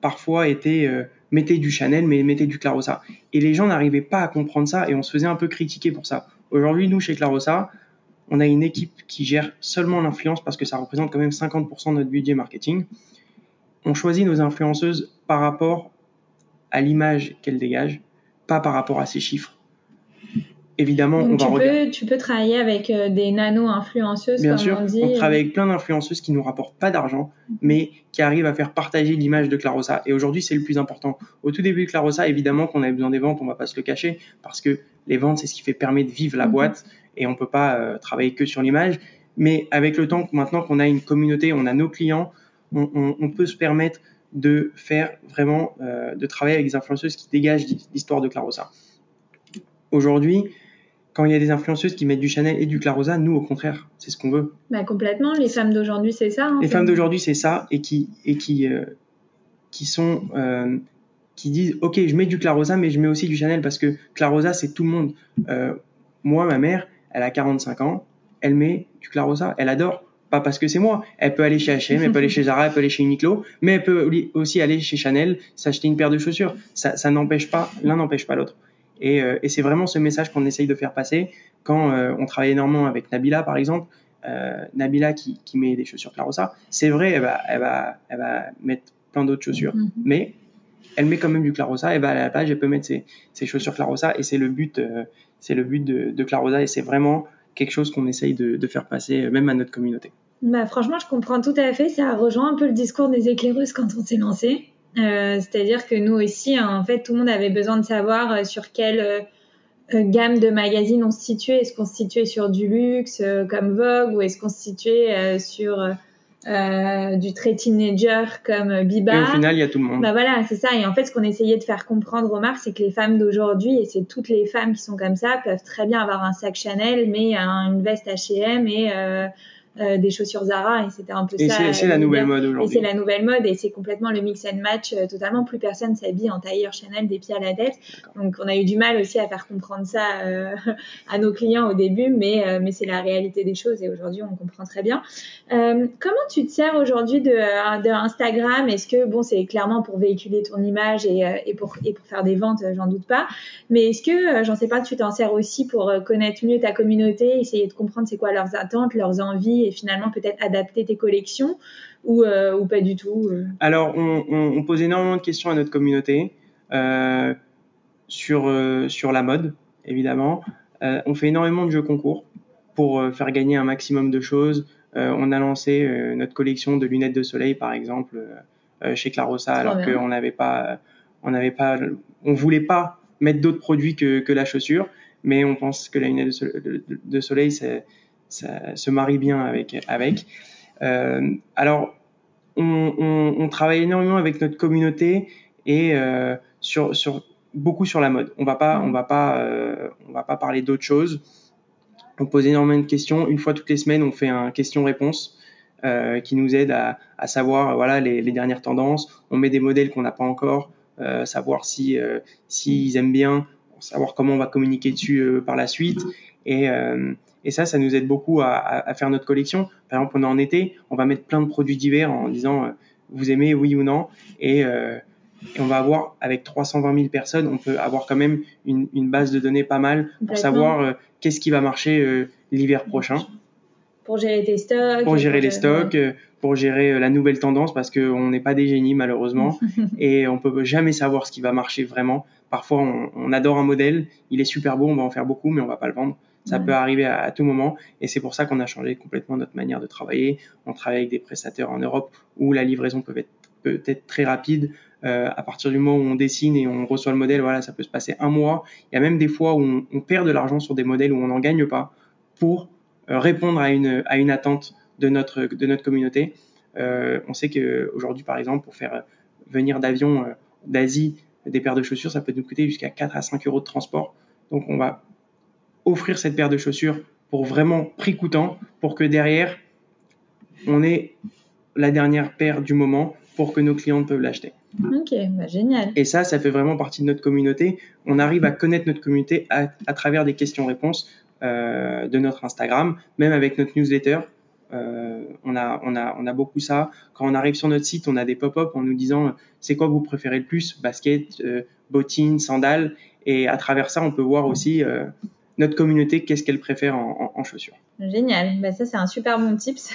parfois était euh, mettez du Chanel, mais mettez du Clarosa. Et les gens n'arrivaient pas à comprendre ça et on se faisait un peu critiquer pour ça. Aujourd'hui, nous, chez Clarosa, on a une équipe qui gère seulement l'influence parce que ça représente quand même 50% de notre budget marketing. On choisit nos influenceuses par rapport à l'image qu'elles dégagent, pas par rapport à ces chiffres évidemment, Donc on tu va peux, regarder. Tu peux travailler avec euh, des nano-influenceuses, Bien comme sûr, on dit. on travaille avec plein d'influenceuses qui nous rapportent pas d'argent, mais qui arrivent à faire partager l'image de Clarosa. Et aujourd'hui, c'est le plus important. Au tout début de Clarosa, évidemment qu'on avait besoin des ventes, on va pas se le cacher, parce que les ventes, c'est ce qui fait permet de vivre la Mhm. boîte, et on peut pas euh, travailler que sur l'image. Mais avec le temps, maintenant qu'on a une communauté, on a nos clients, on, on, on peut se permettre de faire vraiment, euh, de travailler avec des influenceuses qui dégagent l'histoire de Clarosa. Aujourd'hui, quand il y a des influenceuses qui mettent du Chanel et du Clarosa, nous, au contraire, c'est ce qu'on veut. Bah, complètement. Les femmes d'aujourd'hui, c'est ça. Hein, Les femmes d'aujourd'hui, c'est ça, et qui, et qui, euh, qui sont, euh, qui disent, ok, je mets du Clarosa, mais je mets aussi du Chanel parce que Clarosa, c'est tout le monde. Moi, ma mère, elle a 45 ans, elle met du Clarosa, elle adore. Pas parce que c'est moi. Elle peut aller chez H&M, elle peut aller chez Zara, elle peut aller chez Uniqlo, mais elle peut aussi aller chez Chanel, s'acheter une paire de chaussures. Ça, ça n'empêche pas, l'un n'empêche pas l'autre. Et, euh, et c'est vraiment ce message qu'on essaye de faire passer quand euh, on travaille énormément avec Nabila, par exemple. Euh, Nabila qui, qui met des chaussures Clarosa, c'est vrai, elle va, elle va, elle va mettre plein d'autres chaussures, Mhm. mais elle met quand même du Clarosa. Et ben à la page, elle peut mettre ses, ses chaussures Clarosa, et c'est le but, c'est le but de, Clarosa, et c'est vraiment quelque chose qu'on essaye de, faire passer même à notre communauté. Bah, franchement, je comprends tout à fait. Ça rejoint un peu le discours des éclaireuses quand on s'est lancé. Euh, C'est-à-dire que nous aussi, en fait, tout le monde avait besoin de savoir sur quelle gamme de magazines on se situait. Est-ce qu'on se situait sur du luxe comme Vogue ou est-ce qu'on se situait sur euh, du très teenager comme Biba. Et au final, il y a tout le monde. Bah voilà, c'est ça. Et en fait, ce qu'on essayait de faire comprendre aux marques, c'est que les femmes d'aujourd'hui, et c'est toutes les femmes qui sont comme ça, peuvent très bien avoir un sac Chanel, mais une veste H&M et euh, euh, des chaussures Zara et c'était un peu et ça. c'est la nouvelle mode aujourd'hui. Et c'est la nouvelle mode et c'est complètement le mix and match euh, totalement. Plus personne s'habille en tailleur Chanel des pieds à la tête. Donc on a eu du mal aussi à faire comprendre ça euh, à nos clients au début, mais euh, mais c'est la réalité des choses et aujourd'hui on comprend très bien. Euh, comment tu te sers aujourd'hui de, de, Instagram? Est-ce que bon c'est clairement pour véhiculer ton image et, et pour et pour faire des ventes, j'en doute pas. Mais est-ce que j'en sais pas, tu t'en sers aussi pour connaître mieux ta communauté, essayer de comprendre c'est quoi leurs attentes, leurs envies et finalement peut-être adapter tes collections ou, euh, ou pas du tout euh Alors, on, on, pose énormément de questions à notre communauté euh, sur, sur la mode, évidemment. On fait énormément de jeux concours pour faire gagner un maximum de choses. on a lancé notre collection de lunettes de soleil, par exemple, chez Clarossa, alors qu'on n'avait pas, on n'avait pas, on voulait pas mettre d'autres produits que, que la chaussure, mais on pense que la lunette de soleil, de, de soleil c'est ça se marie bien avec. avec. Euh, alors, on, travaille énormément avec notre communauté et euh, sur, sur beaucoup sur la mode. On va pas, on va pas, euh, va pas parler d'autre chose. On pose énormément de questions. Une fois toutes les semaines, on fait un question-réponse qui nous aide à, savoir voilà les, dernières tendances. On met des modèles qu'on n'a pas encore, savoir si s'ils aiment bien, savoir comment on va communiquer dessus par la suite. Et, et ça, ça nous aide beaucoup à, à, faire notre collection. Par exemple, pendant en été, on va mettre plein de produits divers en disant euh, vous aimez oui ou non? Et, euh, et, on va avoir, avec 320 000 personnes, on peut avoir quand même une, une base de données pas mal pour savoir euh, qu'est-ce qui va marcher l'hiver prochain. Pour gérer tes stocks. Pour gérer les stocks, pour gérer la nouvelle tendance, parce qu'on n'est pas des génies malheureusement. et on peut jamais savoir ce qui va marcher vraiment. Parfois, on, on adore un modèle, il est super beau, on va en faire beaucoup, mais on va pas le vendre. Ça peut arriver à, à, tout moment et c'est pour ça qu'on a changé complètement notre manière de travailler. On travaille avec des prestataires en Europe où la livraison peut être, peut être très rapide. Euh, à partir du moment où on dessine et on reçoit le modèle, voilà, ça peut se passer un mois. Il y a même des fois où on, on perd de l'argent sur des modèles où on n'en gagne pas pour euh, répondre à une, à une attente de notre, de notre communauté. Euh, on sait qu'aujourd'hui, par exemple, pour faire venir d'avion euh, d'Asie des paires de chaussures, ça peut nous coûter jusqu'à 4 à 5 euros de transport. Donc on va offrir cette paire de chaussures pour vraiment prix coûtant, pour que derrière, on ait la dernière paire du moment pour que nos clients peuvent l'acheter. Ok, bah génial. Et ça, ça fait vraiment partie de notre communauté. On arrive à connaître notre communauté à, à travers des questions-réponses euh, de notre Instagram, même avec notre newsletter. Euh, on, a, on, a, on a beaucoup ça. Quand on arrive sur notre site, on a des pop-up en nous disant c'est quoi que vous préférez le plus, basket, euh, bottines, sandales. Et à travers ça, on peut voir aussi euh, notre communauté, qu'est-ce qu'elle préfère en, chaussures. Génial, bah, ça c'est un super bon tips.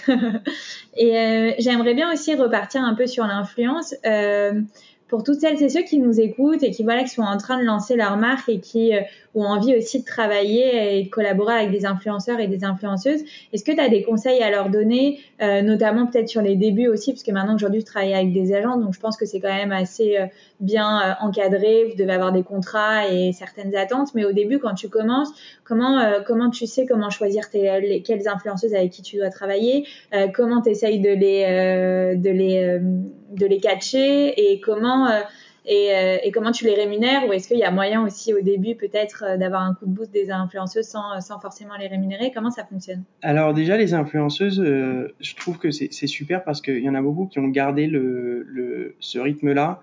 et euh, j'aimerais bien aussi repartir un peu sur l'influence. Euh, pour toutes celles et ceux qui nous écoutent et qui voilà qui sont en train de lancer leur marque et qui euh, ont envie aussi de travailler et de collaborer avec des influenceurs et des influenceuses, est-ce que tu as des conseils à leur donner, euh, notamment peut-être sur les débuts aussi, parce que maintenant aujourd'hui je travaille avec des agents, donc je pense que c'est quand même assez euh, bien euh, encadré, vous devez avoir des contrats et certaines attentes, mais au début quand tu commences, comment euh, comment tu sais comment choisir tes, les, quelles influenceuses avec qui tu dois travailler, euh, comment tu essayes de les de les de les catcher et comment euh, et, euh, et, comment tu les rémunères ou est-ce qu'il y a moyen aussi au début peut-être euh, d'avoir un coup de boost des influenceuses sans, sans forcément les rémunérer? Comment ça fonctionne? Alors déjà les influenceuses, euh, je trouve que c'est super parce qu'il y en a beaucoup qui ont gardé le, le, ce rythme-là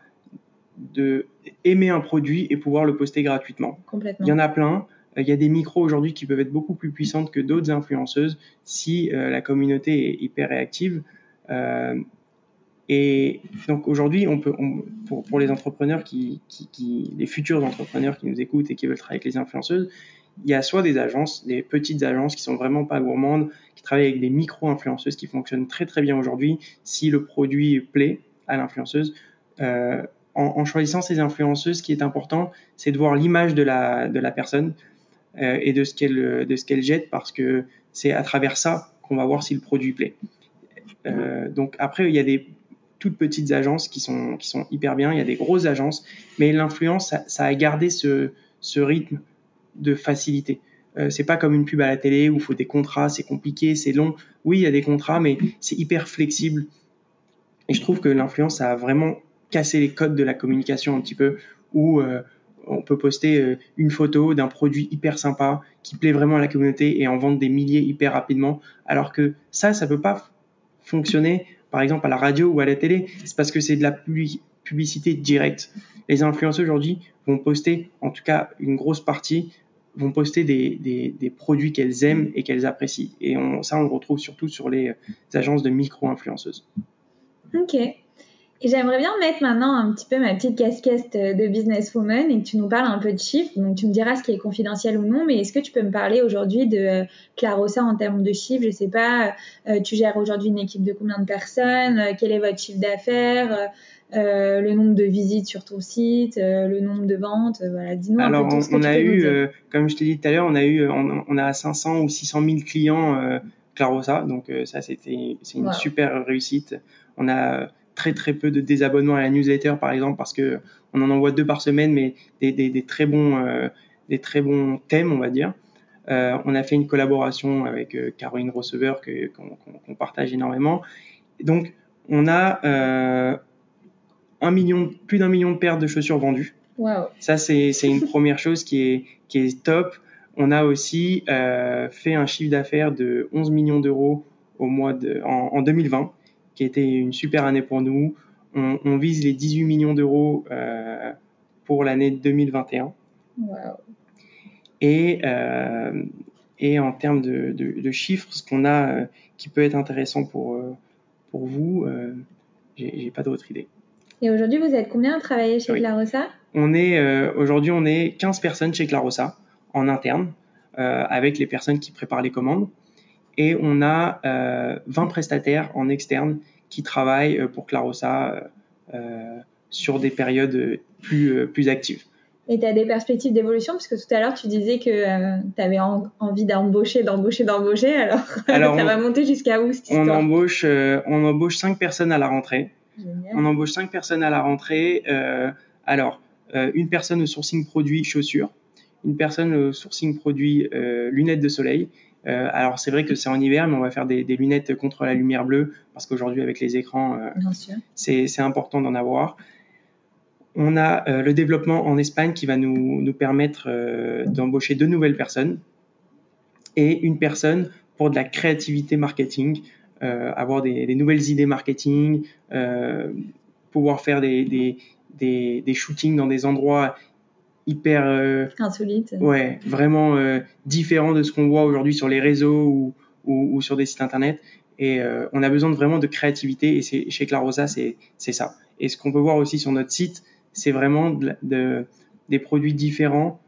de aimer un produit et pouvoir le poster gratuitement. Complètement. Il y en a plein. Il y a des micros aujourd'hui qui peuvent être beaucoup plus puissantes que d'autres influenceuses si euh, la communauté est hyper réactive. Euh, et donc aujourd'hui, on peut, pour, les entrepreneurs qui, les futurs entrepreneurs qui nous écoutent et qui veulent travailler avec les influenceuses, il y a soit des agences, des petites agences qui sont vraiment pas gourmandes, qui travaillent avec des micro-influenceuses qui fonctionnent très très bien aujourd'hui si le produit plaît à l'influenceuse. Euh, en, choisissant ces influenceuses, ce qui est important, c'est de voir l'image de la, de la personne. et de ce qu'elle de ce qu'elle jette parce que c'est à travers ça qu'on va voir si le produit plaît. donc après, il y a des toutes petites agences qui sont, qui sont hyper bien, il y a des grosses agences, mais l'influence, ça, a gardé ce, ce rythme de facilité. Euh, c'est pas comme une pub à la télé où il faut des contrats, c'est compliqué, c'est long. Oui, il y a des contrats, mais c'est hyper flexible. Et je trouve que l'influence a vraiment cassé les codes de la communication un petit peu, où euh, on peut poster euh, une photo d'un produit hyper sympa qui plaît vraiment à la communauté et en vendre des milliers hyper rapidement, alors que ça, ça peut pas fonctionner par exemple à la radio ou à la télé, c'est parce que c'est de la publicité directe. Les influenceurs aujourd'hui vont poster, en tout cas une grosse partie, vont poster des, produits qu'elles aiment et qu'elles apprécient. Et ça, on le retrouve surtout sur les agences de micro-influenceuses. Ok. Et j'aimerais bien mettre maintenant un petit peu ma petite casquette de businesswoman et que tu nous parles un peu de chiffres. Donc tu me diras ce qui est confidentiel ou non, mais est-ce que tu peux me parler aujourd'hui de euh, Clarossa en termes de chiffres? Je sais pas, euh, tu gères aujourd'hui une équipe de combien de personnes? Euh, Quel est votre chiffre d'affaires? Euh, le nombre de visites sur ton site, le nombre de ventes, voilà, dis-nous un peu tout ce que on a eu, comme je t'ai dit tout à l'heure, on a eu, on, on, a 500 ou 600 000 clients Clarossa, donc ça c'était, c'est une super réussite. On a très très peu de désabonnements à la newsletter par exemple parce que on en envoie deux par semaine mais des, des, des très bons euh, des très bons thèmes on va dire. Euh, on a fait une collaboration avec euh, Caroline Receveur que qu'on partage énormément. Donc on a euh, un million plus d'un million de paires de chaussures vendues. Wow. ça c'est c'est une première chose qui est qui est top. On a aussi fait un chiffre d'affaires de 11 millions d'euros au mois de en, en 2020 qui était une super année pour nous. On, on vise les 18 millions d'euros euh, pour l'année 2021. Wow. Et, euh, et en termes de, de, de chiffres, ce qu'on a euh, qui peut être intéressant pour, pour vous, j'ai pas d'autre idée. Et aujourd'hui, vous êtes combien à travailler chez oui. Clarossa? On est euh, aujourd'hui, on est 15 personnes chez Clarossa en interne, avec les personnes qui préparent les commandes et on a euh, 20 prestataires en externe qui travaillent euh, pour Clarossa euh, sur des périodes plus, euh, plus actives. Et tu as des perspectives d'évolution? Parce que tout à l'heure, tu disais que euh, tu avais en, envie d'embaucher, d'embaucher, d'embaucher. Alors, alors ça on, va monter jusqu'à où cette on embauche, euh, on embauche 5 personnes à la rentrée. Génial. On embauche 5 personnes à la rentrée. alors, une personne au sourcing produit chaussures, une personne au sourcing produit lunettes de soleil, euh, alors c'est vrai que c'est en hiver, mais on va faire des, des, lunettes contre la lumière bleue parce qu'aujourd'hui avec les écrans, euh, c'est important d'en avoir. On a euh, le développement en Espagne qui va nous, nous permettre d'embaucher deux nouvelles personnes et une personne pour de la créativité marketing, avoir des, des, nouvelles idées marketing, pouvoir faire des shootings dans des endroits hyper euh, insolite. Ouais, vraiment euh, différent de ce qu'on voit aujourd'hui sur les réseaux ou, ou, ou, sur des sites internet. Et euh, on a besoin de vraiment de créativité et c'est chez Clarosa c'est c'est ça. Et ce qu'on peut voir aussi sur notre site, c'est vraiment de, de, des produits différents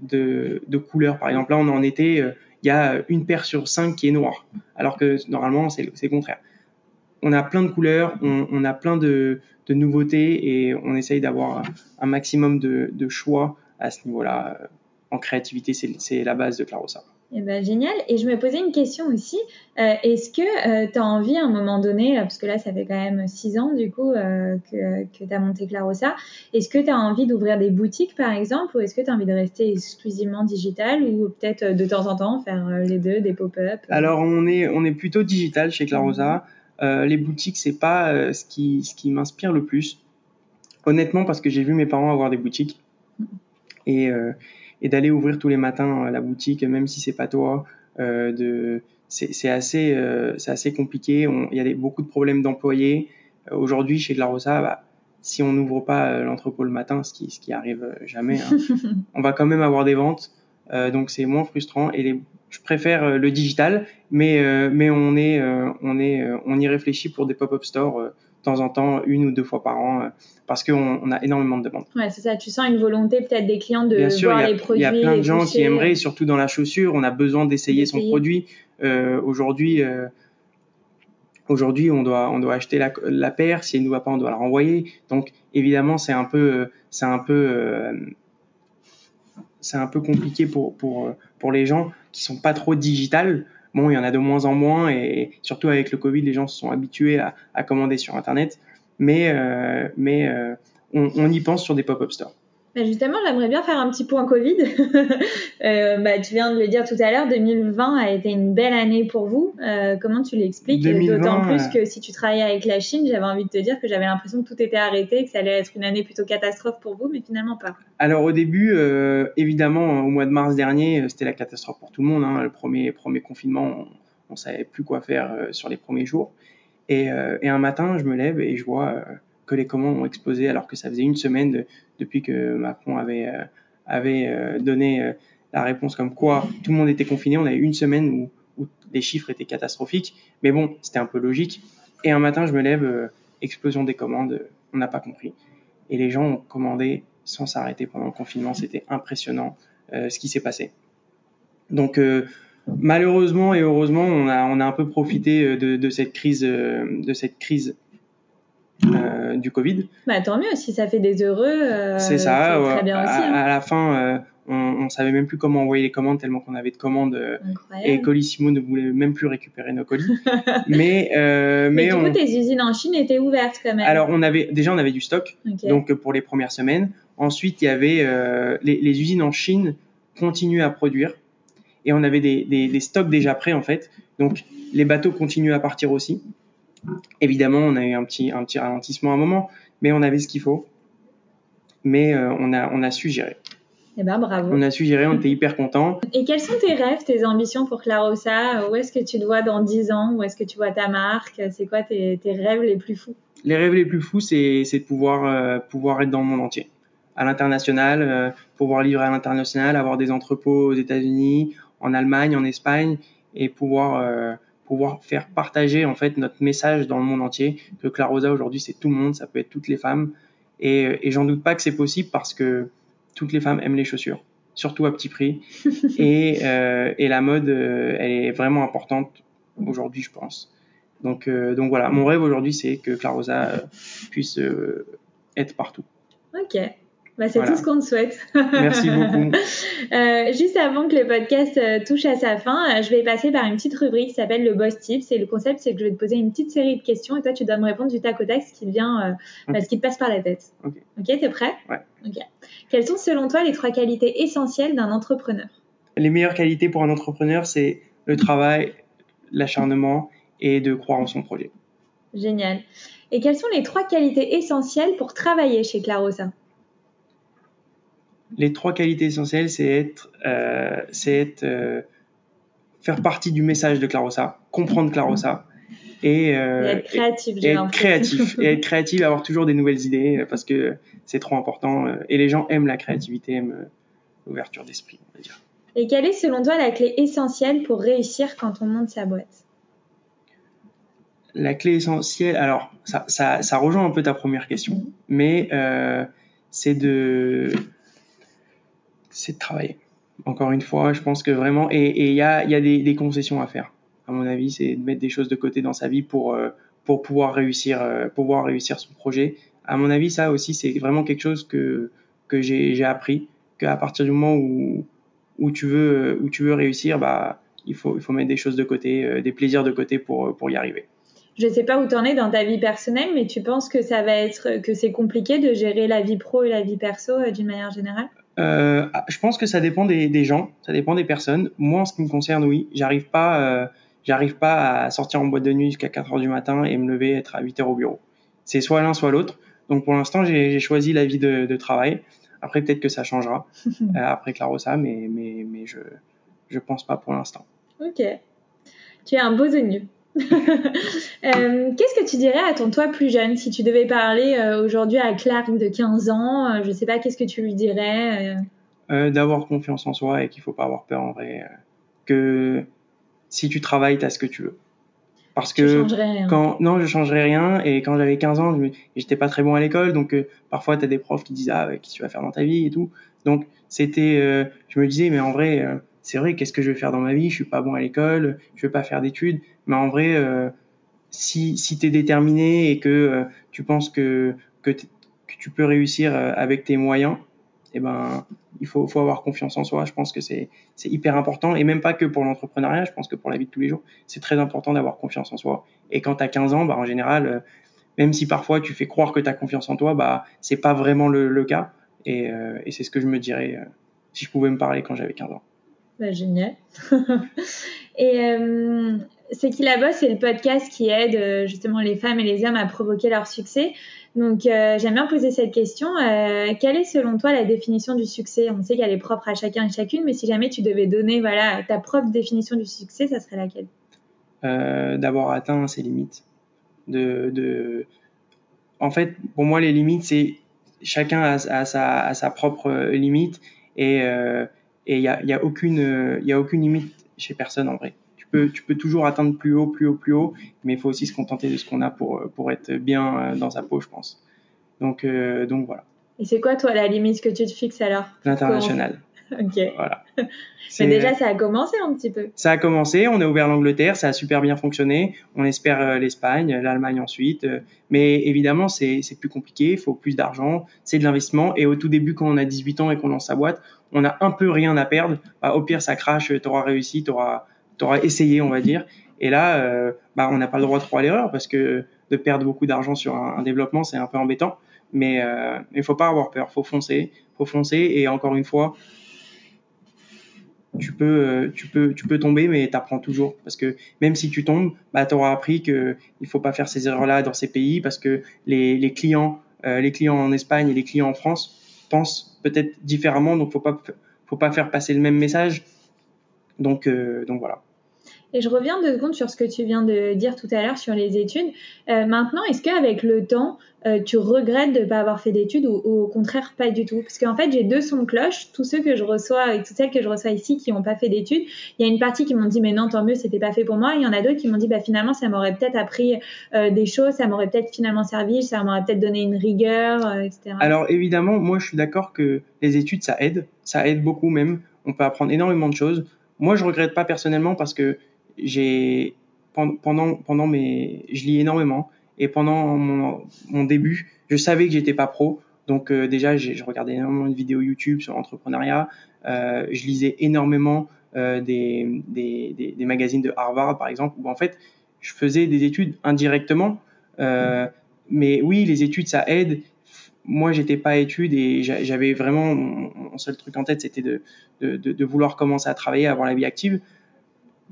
de, de couleurs. Par exemple, là on est en été, il y a une paire sur cinq qui est noire, alors que normalement c'est le contraire. On a plein de couleurs, on, on a plein de, de nouveautés et on essaye d'avoir un, un maximum de, de choix à ce niveau-là. Euh, en créativité, c'est la base de Clarosa. Eh ben, génial. Et je me posais une question aussi. Euh, Est-ce que euh, tu as envie à un moment donné, parce que là, ça fait quand même six ans du coup euh, que, que tu as monté Clarosa, est-ce que tu as envie d'ouvrir des boutiques par exemple, ou est-ce que tu as envie de rester exclusivement digital, ou peut-être de temps en temps faire les deux, des pop-up? Alors, on est, on est plutôt digital chez Clarosa. Mmh. les boutiques, c'est pas ce qui, ce qui m'inspire le plus. Honnêtement, parce que j'ai vu mes parents avoir des boutiques. Et, euh, et d'aller ouvrir tous les matins la boutique, même si c'est pas toi. Euh, de, c'est assez, euh, c'est assez compliqué. Il y a des, beaucoup de problèmes d'employés. Euh, aujourd'hui, chez De La Rosa, bah, si on n'ouvre pas l'entrepôt le matin, ce qui, ce qui arrive jamais, hein, on va quand même avoir des ventes. Euh, donc c'est moins frustrant. Et les, je préfère le digital, mais, mais on, est, on, est, on y réfléchit pour des pop-up stores temps en temps, une ou deux fois par an, euh, parce qu'on on a énormément de demandes. Ouais, c'est ça. Tu sens une volonté peut-être des clients de Bien sûr, voir a, les produits. Il y a plein de gens qui aimeraient, surtout dans la chaussure, on a besoin d'essayer son produit. Euh, aujourd'hui, euh, aujourd'hui, on doit, on doit acheter la, la paire. Si elle ne va pas, on doit la renvoyer. Donc, évidemment, c'est un peu, c'est un peu, euh, c'est un peu compliqué pour, pour, pour les gens qui sont pas trop digital. Bon, il y en a de moins en moins et surtout avec le Covid, les gens se sont habitués à, commander sur Internet. Mais, euh, euh, on, y pense sur des pop-up stores. Bah, justement, j'aimerais bien faire un petit point Covid. euh, bah, tu viens de le dire tout à l'heure, 2020 a été une belle année pour vous. Euh, comment tu l'expliques D'autant plus que si tu travaillais avec la Chine, j'avais envie de te dire que j'avais l'impression que tout était arrêté, que ça allait être une année plutôt catastrophe pour vous, mais finalement pas. Alors au début, euh, évidemment, au mois de mars dernier, euh, c'était la catastrophe pour tout le monde. Hein. Le premier, premier confinement, on, on savait plus quoi faire euh, sur les premiers jours. Et, euh, et, un matin, je me lève et je vois que les commandes ont explosé alors que ça faisait une semaine de, depuis que Macron avait, euh, euh, donné euh, la réponse comme quoi tout le monde était confiné. On avait une semaine où, les chiffres étaient catastrophiques. Mais bon, c'était un peu logique. Et un matin, je me lève, explosion des commandes, on n'a pas compris. Et les gens ont commandé sans s'arrêter pendant le confinement. C'était impressionnant ce qui s'est passé. Donc malheureusement et heureusement, on a, un peu profité de cette crise euh, du Covid. Bah, tant mieux, si ça fait des heureux. Euh, c'est ça, ouais, très bien à, aussi. Hein. À la fin, euh, on, on savait même plus comment envoyer les commandes tellement qu'on avait de commandes et Colissimo ne voulait même plus récupérer nos colis. mais euh, mais, mais du on... coup, tes usines en Chine étaient ouvertes quand même. Alors on avait déjà on avait du stock, okay. donc pour les premières semaines. Ensuite, il y avait euh, les, les, usines en Chine continuaient à produire et on avait des, des, des stocks déjà prêts en fait. Donc les bateaux continuaient à partir aussi. Évidemment, on a eu un petit, un petit ralentissement à un moment, mais on avait ce qu'il faut. Mais euh, on, a, on a su gérer. Eh ben, bravo. On a su gérer, on était hyper contents. Et quels sont tes rêves, tes ambitions pour Clarosa? Où est-ce que tu te vois dans 10 ans? Où est-ce que tu vois ta marque? C'est quoi tes, tes, rêves les plus fous? Les rêves les plus fous, c'est de pouvoir, euh, pouvoir être dans le monde entier. À l'international, euh, pouvoir livrer à l'international, avoir des entrepôts aux États-Unis, en Allemagne, en Espagne, et pouvoir pouvoir faire partager en fait notre message dans le monde entier. Que Clarosa aujourd'hui c'est tout le monde, ça peut être toutes les femmes, et, et j'en doute pas que c'est possible parce que toutes les femmes aiment les chaussures, surtout à petit prix, et, euh, et la mode euh, elle est vraiment importante aujourd'hui je pense. Donc euh, donc voilà, mon rêve aujourd'hui c'est que Clarosa euh, puisse euh, être partout. Ok. Bah, c'est voilà. tout ce qu'on te souhaite. Merci beaucoup. euh, juste avant que le podcast euh, touche à sa fin, euh, je vais passer par une petite rubrique qui s'appelle le Boss Tips. Et le concept, c'est que je vais te poser une petite série de questions et toi, tu dois me répondre du tac au tac ce qui, vient, okay. bah, ce qui te passe par la tête. Ok, okay t'es prêt? Ouais. Ok. Quelles sont selon toi les trois qualités essentielles d'un entrepreneur? Les meilleures qualités pour un entrepreneur, c'est le travail, l'acharnement et de croire en son projet. Génial. Et quelles sont les trois qualités essentielles pour travailler chez Clarosa? Les trois qualités essentielles, c'est être, euh, c'est être, euh, faire partie du message de Clarosa, comprendre Clarosa et, euh, et être créatif, et, et être créatif, et être créatif, avoir toujours des nouvelles idées parce que c'est trop important et les gens aiment la créativité, aiment l'ouverture d'esprit, on va dire. Et quelle est selon toi la clé essentielle pour réussir quand on monte sa boîte? La clé essentielle, alors ça, ça, ça rejoint un peu ta première question, mais euh, c'est de c'est de travailler. Encore une fois, je pense que vraiment, et il y a, y a des, concessions à faire. À mon avis, c'est de mettre des choses de côté dans sa vie pour euh, pour pouvoir réussir, euh, pouvoir réussir son projet. À mon avis, ça aussi, c'est vraiment quelque chose que que j'ai appris, qu'à partir du moment où où tu veux où tu veux réussir, bah il faut il faut mettre des choses de côté, euh, des plaisirs de côté pour pour y arriver. Je sais pas où tu en es dans ta vie personnelle, mais tu penses que ça va être que c'est compliqué de gérer la vie pro et la vie perso d'une manière générale? Euh, je pense que ça dépend des, des, gens, ça dépend des personnes. Moi, en ce qui me concerne, oui, j'arrive pas, euh, j'arrive pas à sortir en boîte de nuit jusqu'à 4 heures du matin et me lever être à 8 heures au bureau. C'est soit l'un, soit l'autre. Donc pour l'instant, j'ai choisi la vie de, de travail. Après, peut-être que ça changera euh, après Clarosa, mais mais mais je je pense pas pour l'instant. Ok. Tu es un beau nu. euh, Qu'est-ce que tu dirais à ton toi plus jeune si tu devais parler euh, aujourd'hui à Clark de 15 ans euh, Je sais pas, qu'est-ce que tu lui dirais? D'avoir confiance en soi et qu'il faut pas avoir peur en vrai. que si tu travailles, tu as ce que tu veux. Parce que rien. quand non, je changerais rien et quand j'avais 15 ans, j'étais pas très bon à l'école donc parfois tu as des profs qui disent ah qu'est-ce que tu vas faire dans ta vie et tout. Donc c'était je me disais mais en vrai c'est vrai, qu'est-ce que je vais faire dans ma vie? Je suis pas bon à l'école, je vais pas faire d'études. Mais en vrai, si, si tu es déterminé et que euh, tu penses que, tu peux réussir euh, avec tes moyens eh ben, il faut, avoir confiance en soi. Je pense que c'est hyper important, et même pas que pour l'entrepreneuriat, je pense que pour la vie de tous les jours, c'est très important d'avoir confiance en soi. Et quand tu as 15 ans, bah, en général, euh, même si parfois tu fais croire que tu as confiance en toi, bah, c'est pas vraiment le, cas. Et, c'est ce que je me dirais si je pouvais me parler quand j'avais 15 ans. Bah, génial. et c'est qui la bosse, c'est le podcast qui aide justement les femmes et les hommes à provoquer leur succès. Donc, euh, j'aime bien poser cette question. Euh, quelle est selon toi la définition du succès? On sait qu'elle est propre à chacun et chacune, mais si jamais tu devais donner voilà, ta propre définition du succès, ça serait laquelle? Euh, D'avoir atteint ses limites. En fait, pour moi, les limites, c'est chacun a, sa, propre limite et il euh, n'y a aucune limite chez personne en vrai tu peux toujours atteindre plus haut, plus haut, plus haut, mais il faut aussi se contenter de ce qu'on a pour, pour être bien euh, dans sa peau, je pense. Donc, euh, donc voilà. Et c'est quoi, toi, la limite que tu te fixes alors? L'international. ok. Voilà. Mais déjà, ça a commencé un petit peu. Ça a commencé, on a ouvert l'Angleterre, ça a super bien fonctionné. On espère euh, l'Espagne, l'Allemagne ensuite. Mais évidemment, c'est plus compliqué, il faut plus d'argent, c'est de l'investissement. Et au tout début, quand on a 18 ans et qu'on lance sa boîte, on a un peu rien à perdre. Bah, au pire, ça crache, tu auras réussi, tu auras, tu auras essayé, on va dire. Et là, euh, bah, on n'a pas le droit croire à l'erreur parce que de perdre beaucoup d'argent sur un, développement, c'est un peu embêtant. Mais euh, il ne faut pas avoir peur, faut foncer, faut foncer. Et encore une fois, tu peux, euh, tu peux, tu peux tomber, mais tu apprends toujours. Parce que même si tu tombes, bah, tu auras appris qu'il ne faut pas faire ces erreurs-là dans ces pays parce que les, les clients, les clients en Espagne et les clients en France pensent peut-être différemment. Donc, faut pas, faut pas faire passer le même message. Donc, donc voilà. Et je reviens deux secondes sur ce que tu viens de dire tout à l'heure sur les études. Euh, maintenant, est-ce qu'avec le temps, euh, tu regrettes de ne pas avoir fait d'études ou, au contraire pas du tout? Parce qu'en fait, j'ai deux sons de cloche. Tous ceux que je reçois et toutes celles que je reçois ici qui n'ont pas fait d'études, il y a une partie qui m'ont dit mais non, tant mieux, c'était pas fait pour moi. Il y en a d'autres qui m'ont dit bah finalement, ça m'aurait peut-être appris euh, des choses, ça m'aurait peut-être finalement servi, ça m'aurait peut-être donné une rigueur, euh, etc. Alors évidemment, moi je suis d'accord que les études ça aide, ça aide beaucoup même. On peut apprendre énormément de choses. Moi, je regrette pas personnellement parce que j'ai pendant pendant mes je lis énormément et pendant mon, mon début je savais que j'étais pas pro. Donc euh, déjà je regardais énormément de vidéos YouTube sur l'entrepreneuriat. Euh, je lisais énormément euh, des, des, des, magazines de Harvard par exemple où en fait je faisais des études indirectement. Mais oui les études ça aide moi j'étais pas à études et j'avais vraiment mon seul truc en tête c'était de, de, vouloir commencer à travailler avoir la vie active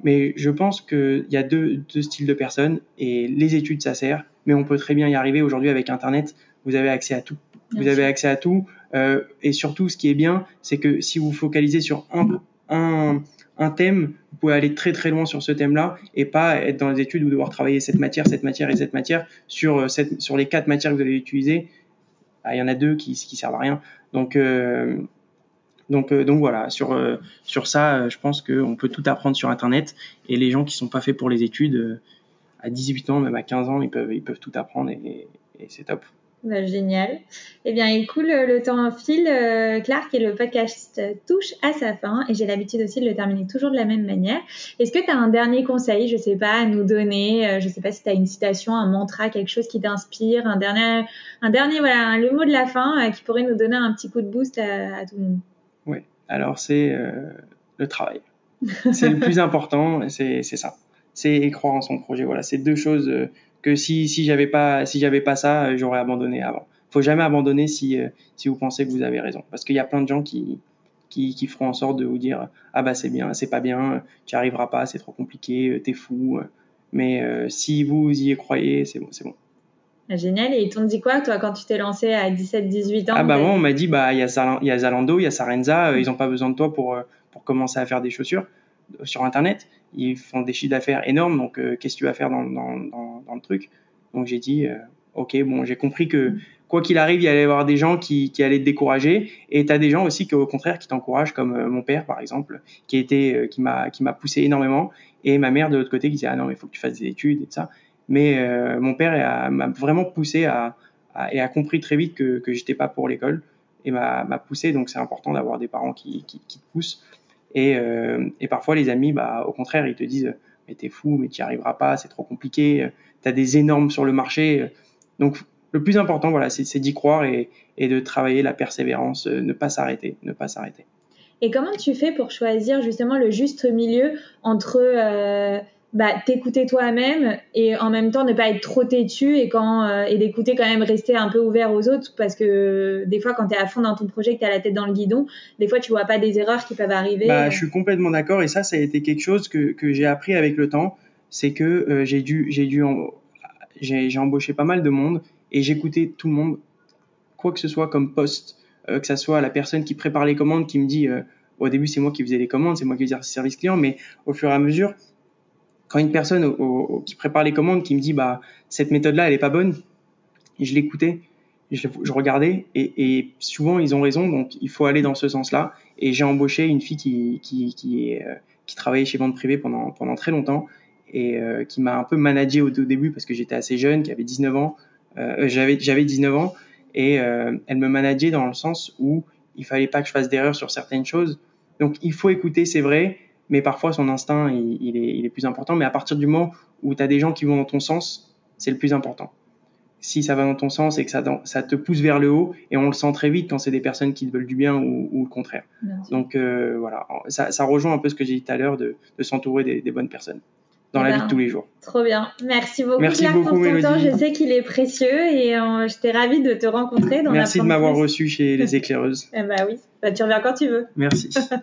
mais je pense qu'il y a deux, deux, styles de personnes et les études, ça sert, mais on peut très bien y arriver aujourd'hui avec Internet. Vous avez accès à tout. vous avez accès à tout. Euh, et surtout, ce qui est bien, c'est que si vous focalisez sur un, un, un thème, vous pouvez aller très très loin sur ce thème-là et pas être dans les études ou devoir travailler cette matière, cette matière et cette matière sur, euh, cette, sur les quatre matières que vous allez utiliser. Ah, il y en a deux qui, servent à rien. Donc, euh, donc, euh, donc voilà, sur, euh, ça, je pense qu'on peut tout apprendre sur Internet. Et les gens qui sont pas faits pour les études, à 18 ans, même à 15 ans, ils peuvent, tout apprendre et c'est top. Bah, génial. Eh bien, écoute, le, le temps file, euh, Clark, et le podcast touche à sa fin. Et j'ai l'habitude aussi de le terminer toujours de la même manière. Est-ce que tu as un dernier conseil, je sais pas, à nous donner Je sais pas si tu as une citation, un mantra, quelque chose qui t'inspire, un dernier, un dernier, voilà, le mot de la fin qui pourrait nous donner un petit coup de boost à, à tout le monde? Oui, alors c'est euh, le travail. C'est le plus important, c'est ça. C'est croire en son projet. Voilà, c'est deux choses euh, que si si j'avais pas si j'avais pas ça, euh, j'aurais abandonné avant. Faut jamais abandonner si si vous pensez que vous avez raison, parce qu'il y a plein de gens qui qui, qui feront en sorte de vous dire ah bah c'est bien, c'est pas bien, tu n'y arriveras pas, c'est trop compliqué, t'es fou. Mais si vous y croyez, c'est bon, c'est bon. Ah, génial. Et ils t'ont dit quoi, toi, quand tu t'es lancé à 17-18 ans Ah, bah, moi, on m'a dit, bah, il y, a Zalando, il y a Sarenza, euh, ils n'ont pas besoin de toi pour, euh, pour commencer à faire des chaussures euh, sur Internet. Ils font des chiffres d'affaires énormes, donc qu'est-ce que tu vas faire dans, dans, dans, dans le truc? Donc, j'ai dit, ok, bon, j'ai compris que quoi qu'il arrive, il y allait y avoir des gens qui, qui allaient te décourager, et tu as des gens aussi qui, au contraire, qui t'encouragent, comme mon père, par exemple, qui, était, qui m'a poussé énormément, et ma mère, de l'autre côté, qui disait, ah non, il faut que tu fasses des études et tout ça. Mais euh, mon père m'a vraiment poussé à, à, et a compris très vite que, que j'étais pas pour l'école et m'a poussé. Donc c'est important d'avoir des parents qui, qui, qui te poussent. Et, euh, et, parfois les amis, bah, au contraire, ils te disent mais t'es fou, mais tu n'y arriveras pas, c'est trop compliqué, t'as des énormes sur le marché. Donc le plus important, voilà, c'est d'y croire et, de travailler la persévérance, ne pas s'arrêter, ne pas s'arrêter. Et comment tu fais pour choisir justement le juste milieu entre bah, t'écouter toi-même et en même temps ne pas être trop têtu et quand euh, et d'écouter quand même rester un peu ouvert aux autres parce que des fois quand tu es à fond dans ton projet que tu as la tête dans le guidon des fois tu vois pas des erreurs qui peuvent arriver. Bah, je suis complètement d'accord et ça ça a été quelque chose que, que j'ai appris avec le temps. C'est que euh, j'ai dû j'ai dû j'ai embauché pas mal de monde et j'écoutais tout le monde quoi que ce soit comme poste euh, que ça soit la personne qui prépare les commandes qui me dit au début c'est moi qui faisais les commandes c'est moi qui faisais le service client mais au fur et à mesure quand une personne qui prépare les commandes qui me dit bah cette méthode là elle est pas bonne je l'écoutais je, je, regardais et, et, souvent ils ont raison donc il faut aller dans ce sens là et j'ai embauché une fille qui qui qui, euh, qui travaillait chez vente privée pendant pendant très longtemps et euh, qui m'a un peu managé au, début parce que j'étais assez jeune qui avait 19 ans euh, j'avais j'avais 19 ans et euh, elle me manageait dans le sens où il fallait pas que je fasse d'erreurs sur certaines choses. Donc il faut écouter c'est vrai mais parfois son instinct, il, il, est, il, est, plus important. Mais à partir du moment où tu as des gens qui vont dans ton sens, c'est le plus important. Si ça va dans ton sens et que ça, ça te pousse vers le haut, et on le sent très vite quand c'est des personnes qui te veulent du bien ou, ou le contraire. Donc euh, voilà, ça, ça, rejoint un peu ce que j'ai dit tout à l'heure de, de s'entourer des, des, bonnes personnes dans la vie de tous les jours. Trop bien. Merci beaucoup Merci Claire beaucoup, pour ton temps. Je sais qu'il est précieux et euh, j'étais ravie de te rencontrer. Merci de m'avoir reçu chez les éclaireuses. eh bah oui, bah, tu reviens quand tu veux. Merci.